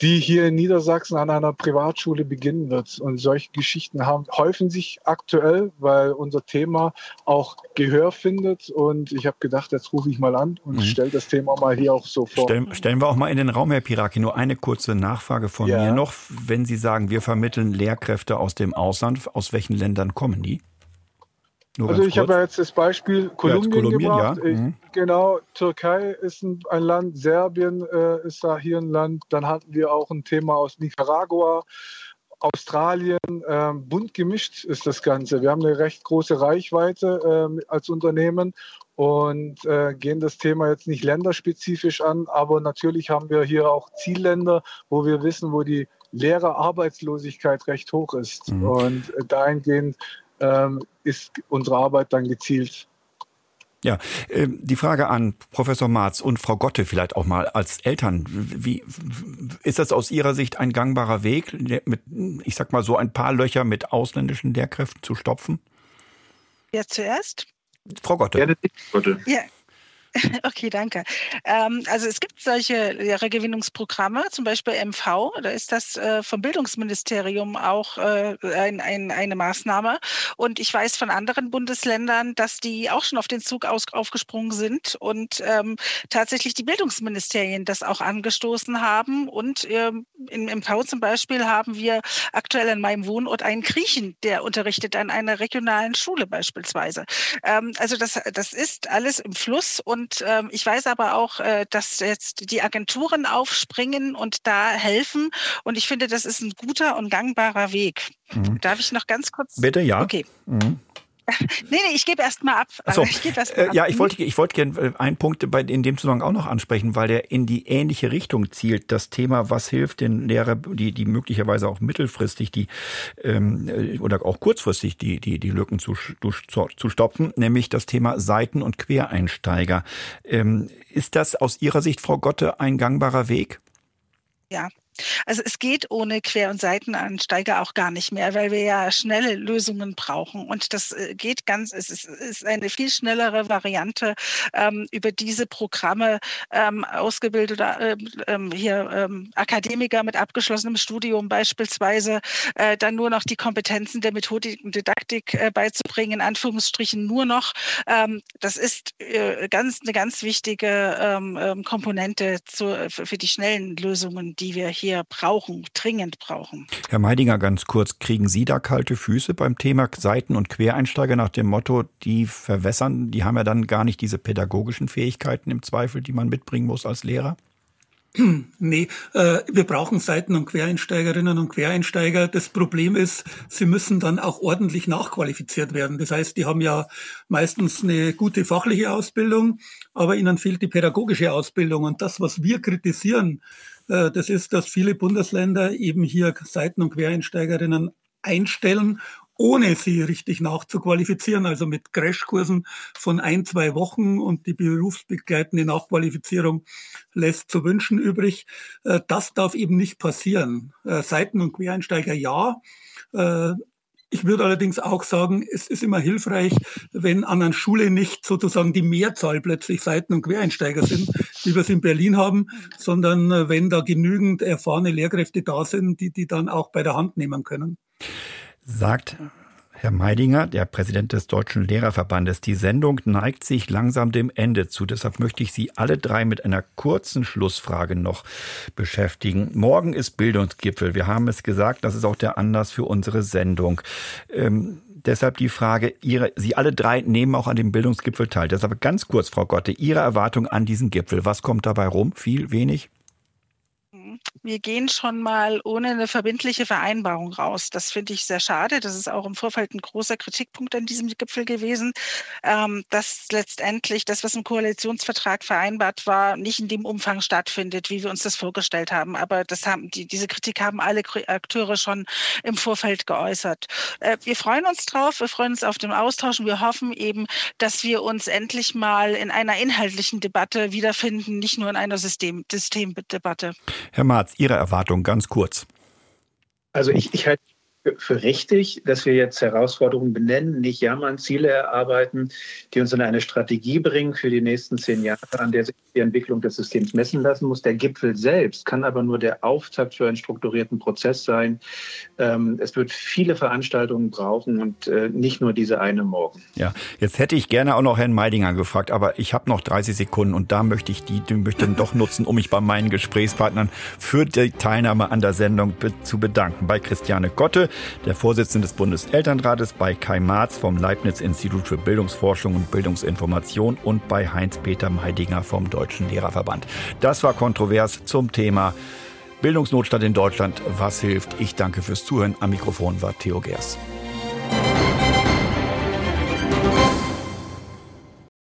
die hier in Niedersachsen an einer Privatschule beginnen wird. Und solche Geschichten haben, häufen sich aktuell, weil unser Thema auch Gehör findet. Und ich habe gedacht, jetzt rufe ich mal an und mhm. stelle das Thema mal hier auch so vor.
Stellen, stellen wir auch mal in den Raum, Herr Piraki, nur eine kurze Nachfrage von ja. mir noch. Wenn Sie sagen, wir vermitteln Lehrkräfte aus dem Ausland, aus welchen Ländern kommen die?
Nur also ich habe ja jetzt das Beispiel Kolumbien, ja, Kolumbien gebracht. Ja. Ich, mhm. Genau, Türkei ist ein, ein Land, Serbien äh, ist da hier ein Land. Dann hatten wir auch ein Thema aus Nicaragua, Australien. Ähm, bunt gemischt ist das Ganze. Wir haben eine recht große Reichweite äh, als Unternehmen und äh, gehen das Thema jetzt nicht länderspezifisch an, aber natürlich haben wir hier auch Zielländer, wo wir wissen, wo die Lehrerarbeitslosigkeit recht hoch ist. Mhm. Und äh, dahingehend ist unsere Arbeit dann gezielt.
Ja, äh, die Frage an Professor Marz und Frau Gotte vielleicht auch mal als Eltern. Wie ist das aus Ihrer Sicht ein gangbarer Weg, mit, ich sag mal so ein paar Löcher mit ausländischen Lehrkräften zu stopfen?
Wer zuerst?
Frau Gotte.
Ja, Gotte.
Ja, [laughs] Okay, danke. Ähm, also es gibt solche Lehrergewinnungsprogramme, zum Beispiel MV, da ist das äh, vom Bildungsministerium auch äh, ein, ein, eine Maßnahme. Und ich weiß von anderen Bundesländern, dass die auch schon auf den Zug aus, aufgesprungen sind und ähm, tatsächlich die Bildungsministerien das auch angestoßen haben. Und ähm, in MV zum Beispiel haben wir aktuell in meinem Wohnort einen Griechen, der unterrichtet an einer regionalen Schule beispielsweise. Ähm, also das, das ist alles im Fluss und und ähm, ich weiß aber auch, äh, dass jetzt die Agenturen aufspringen und da helfen. Und ich finde, das ist ein guter und gangbarer Weg. Mhm. Darf ich noch ganz kurz?
Bitte, ja.
Okay.
Mhm. [laughs]
Nee, nee, ich gebe erst mal ab.
So. Ich geb erst mal äh, ab. Ja, ich wollte, ich wollte gerne äh, einen Punkt bei, in dem Zusammenhang auch noch ansprechen, weil der in die ähnliche Richtung zielt. Das Thema, was hilft den Lehrer, die, die möglicherweise auch mittelfristig die ähm, äh, oder auch kurzfristig die, die, die Lücken zu, zu, zu stopfen, nämlich das Thema Seiten- und Quereinsteiger. Ähm, ist das aus Ihrer Sicht, Frau Gotte, ein gangbarer Weg?
Ja, also es geht ohne Quer- und Seitenansteiger auch gar nicht mehr, weil wir ja schnelle Lösungen brauchen. Und das äh, geht ganz, es ist, ist eine viel schnellere Variante, ähm, über diese Programme ähm, ausgebildeter äh, ähm, hier ähm, Akademiker mit abgeschlossenem Studium beispielsweise äh, dann nur noch die Kompetenzen der Methodik und Didaktik äh, beizubringen, in Anführungsstrichen nur noch. Ähm, das ist äh, ganz eine ganz wichtige ähm, Komponente zu, für die schnellen Lösungen, die wir hier wir brauchen, dringend brauchen.
Herr Meidinger, ganz kurz, kriegen Sie da kalte Füße beim Thema Seiten- und Quereinsteiger nach dem Motto, die verwässern, die haben ja dann gar nicht diese pädagogischen Fähigkeiten im Zweifel, die man mitbringen muss als Lehrer? [clears throat]
Nee, äh, wir brauchen Seiten- und Quereinsteigerinnen und Quereinsteiger. Das Problem ist, sie müssen dann auch ordentlich nachqualifiziert werden. Das heißt, die haben ja meistens eine gute fachliche Ausbildung, aber ihnen fehlt die pädagogische Ausbildung. Und das, was wir kritisieren, äh, das ist, dass viele Bundesländer eben hier Seiten- und Quereinsteigerinnen einstellen, ohne sie richtig nachzuqualifizieren, also mit Crashkursen von ein, zwei Wochen und die berufsbegleitende Nachqualifizierung lässt zu wünschen übrig. Äh, das darf eben nicht passieren. Äh, Seiten- und Quereinsteiger ja, ich würde allerdings auch sagen, es ist immer hilfreich, wenn an einer Schule nicht sozusagen die Mehrzahl plötzlich Seiten- und Quereinsteiger sind, wie wir es in Berlin haben, sondern äh, wenn da genügend erfahrene Lehrkräfte da sind, die die dann auch bei der Hand nehmen können.
Sagt Herr Meidinger, der Präsident des Deutschen Lehrerverbandes, die Sendung neigt sich langsam dem Ende zu. Deshalb möchte ich Sie alle drei mit einer kurzen Schlussfrage noch beschäftigen. Morgen ist Bildungsgipfel. Wir haben es gesagt, das ist auch der Anlass für unsere Sendung. Ähm, deshalb die Frage, Ihre, Sie alle drei nehmen auch an dem Bildungsgipfel teil. Deshalb ganz kurz, Frau Gotte, Ihre Erwartung an diesen Gipfel. Was kommt dabei rum? Viel, wenig?
Wir gehen schon mal ohne eine verbindliche Vereinbarung raus. Das finde ich sehr schade. Das ist auch im Vorfeld ein großer Kritikpunkt an diesem Gipfel gewesen, ähm, dass letztendlich das, was im Koalitionsvertrag vereinbart war, nicht in dem Umfang stattfindet, wie wir uns das vorgestellt haben. Aber das haben die, diese Kritik haben alle Akteure schon im Vorfeld geäußert. Äh, wir freuen uns drauf, wir freuen uns auf den Austausch und wir hoffen eben, dass wir uns endlich mal in einer inhaltlichen Debatte wiederfinden, nicht nur in einer System, Systemdebatte.
Herr Marz, Ihre Erwartung ganz kurz.
Also ich, ich halte für richtig, dass wir jetzt Herausforderungen benennen, nicht jammern, Ziele erarbeiten, die uns in eine Strategie bringen für die nächsten zehn Jahre, an der sich die Entwicklung des Systems messen lassen muss. Der Gipfel selbst kann aber nur der Auftakt für einen strukturierten Prozess sein. Ähm, es wird viele Veranstaltungen brauchen und äh, nicht nur diese eine morgen.
Ja, jetzt hätte ich gerne auch noch Herrn Meidinger gefragt, aber ich habe noch 30 Sekunden und da möchte ich die, die möchte doch nutzen, um mich bei meinen Gesprächspartnern für die Teilnahme an der Sendung zu bedanken. Bei Christiane Gotte, der Vorsitzende des Bundeselternrates, bei Kai Marz vom Leibniz-Institut für Bildungsforschung und Bildungsinformation und bei Heinz-Peter Meidinger vom Deutschen Lehrerverband. Das war kontrovers zum Thema Bildungsnotstand in Deutschland. Was hilft? Ich danke fürs Zuhören. Am Mikrofon war Theo Gers.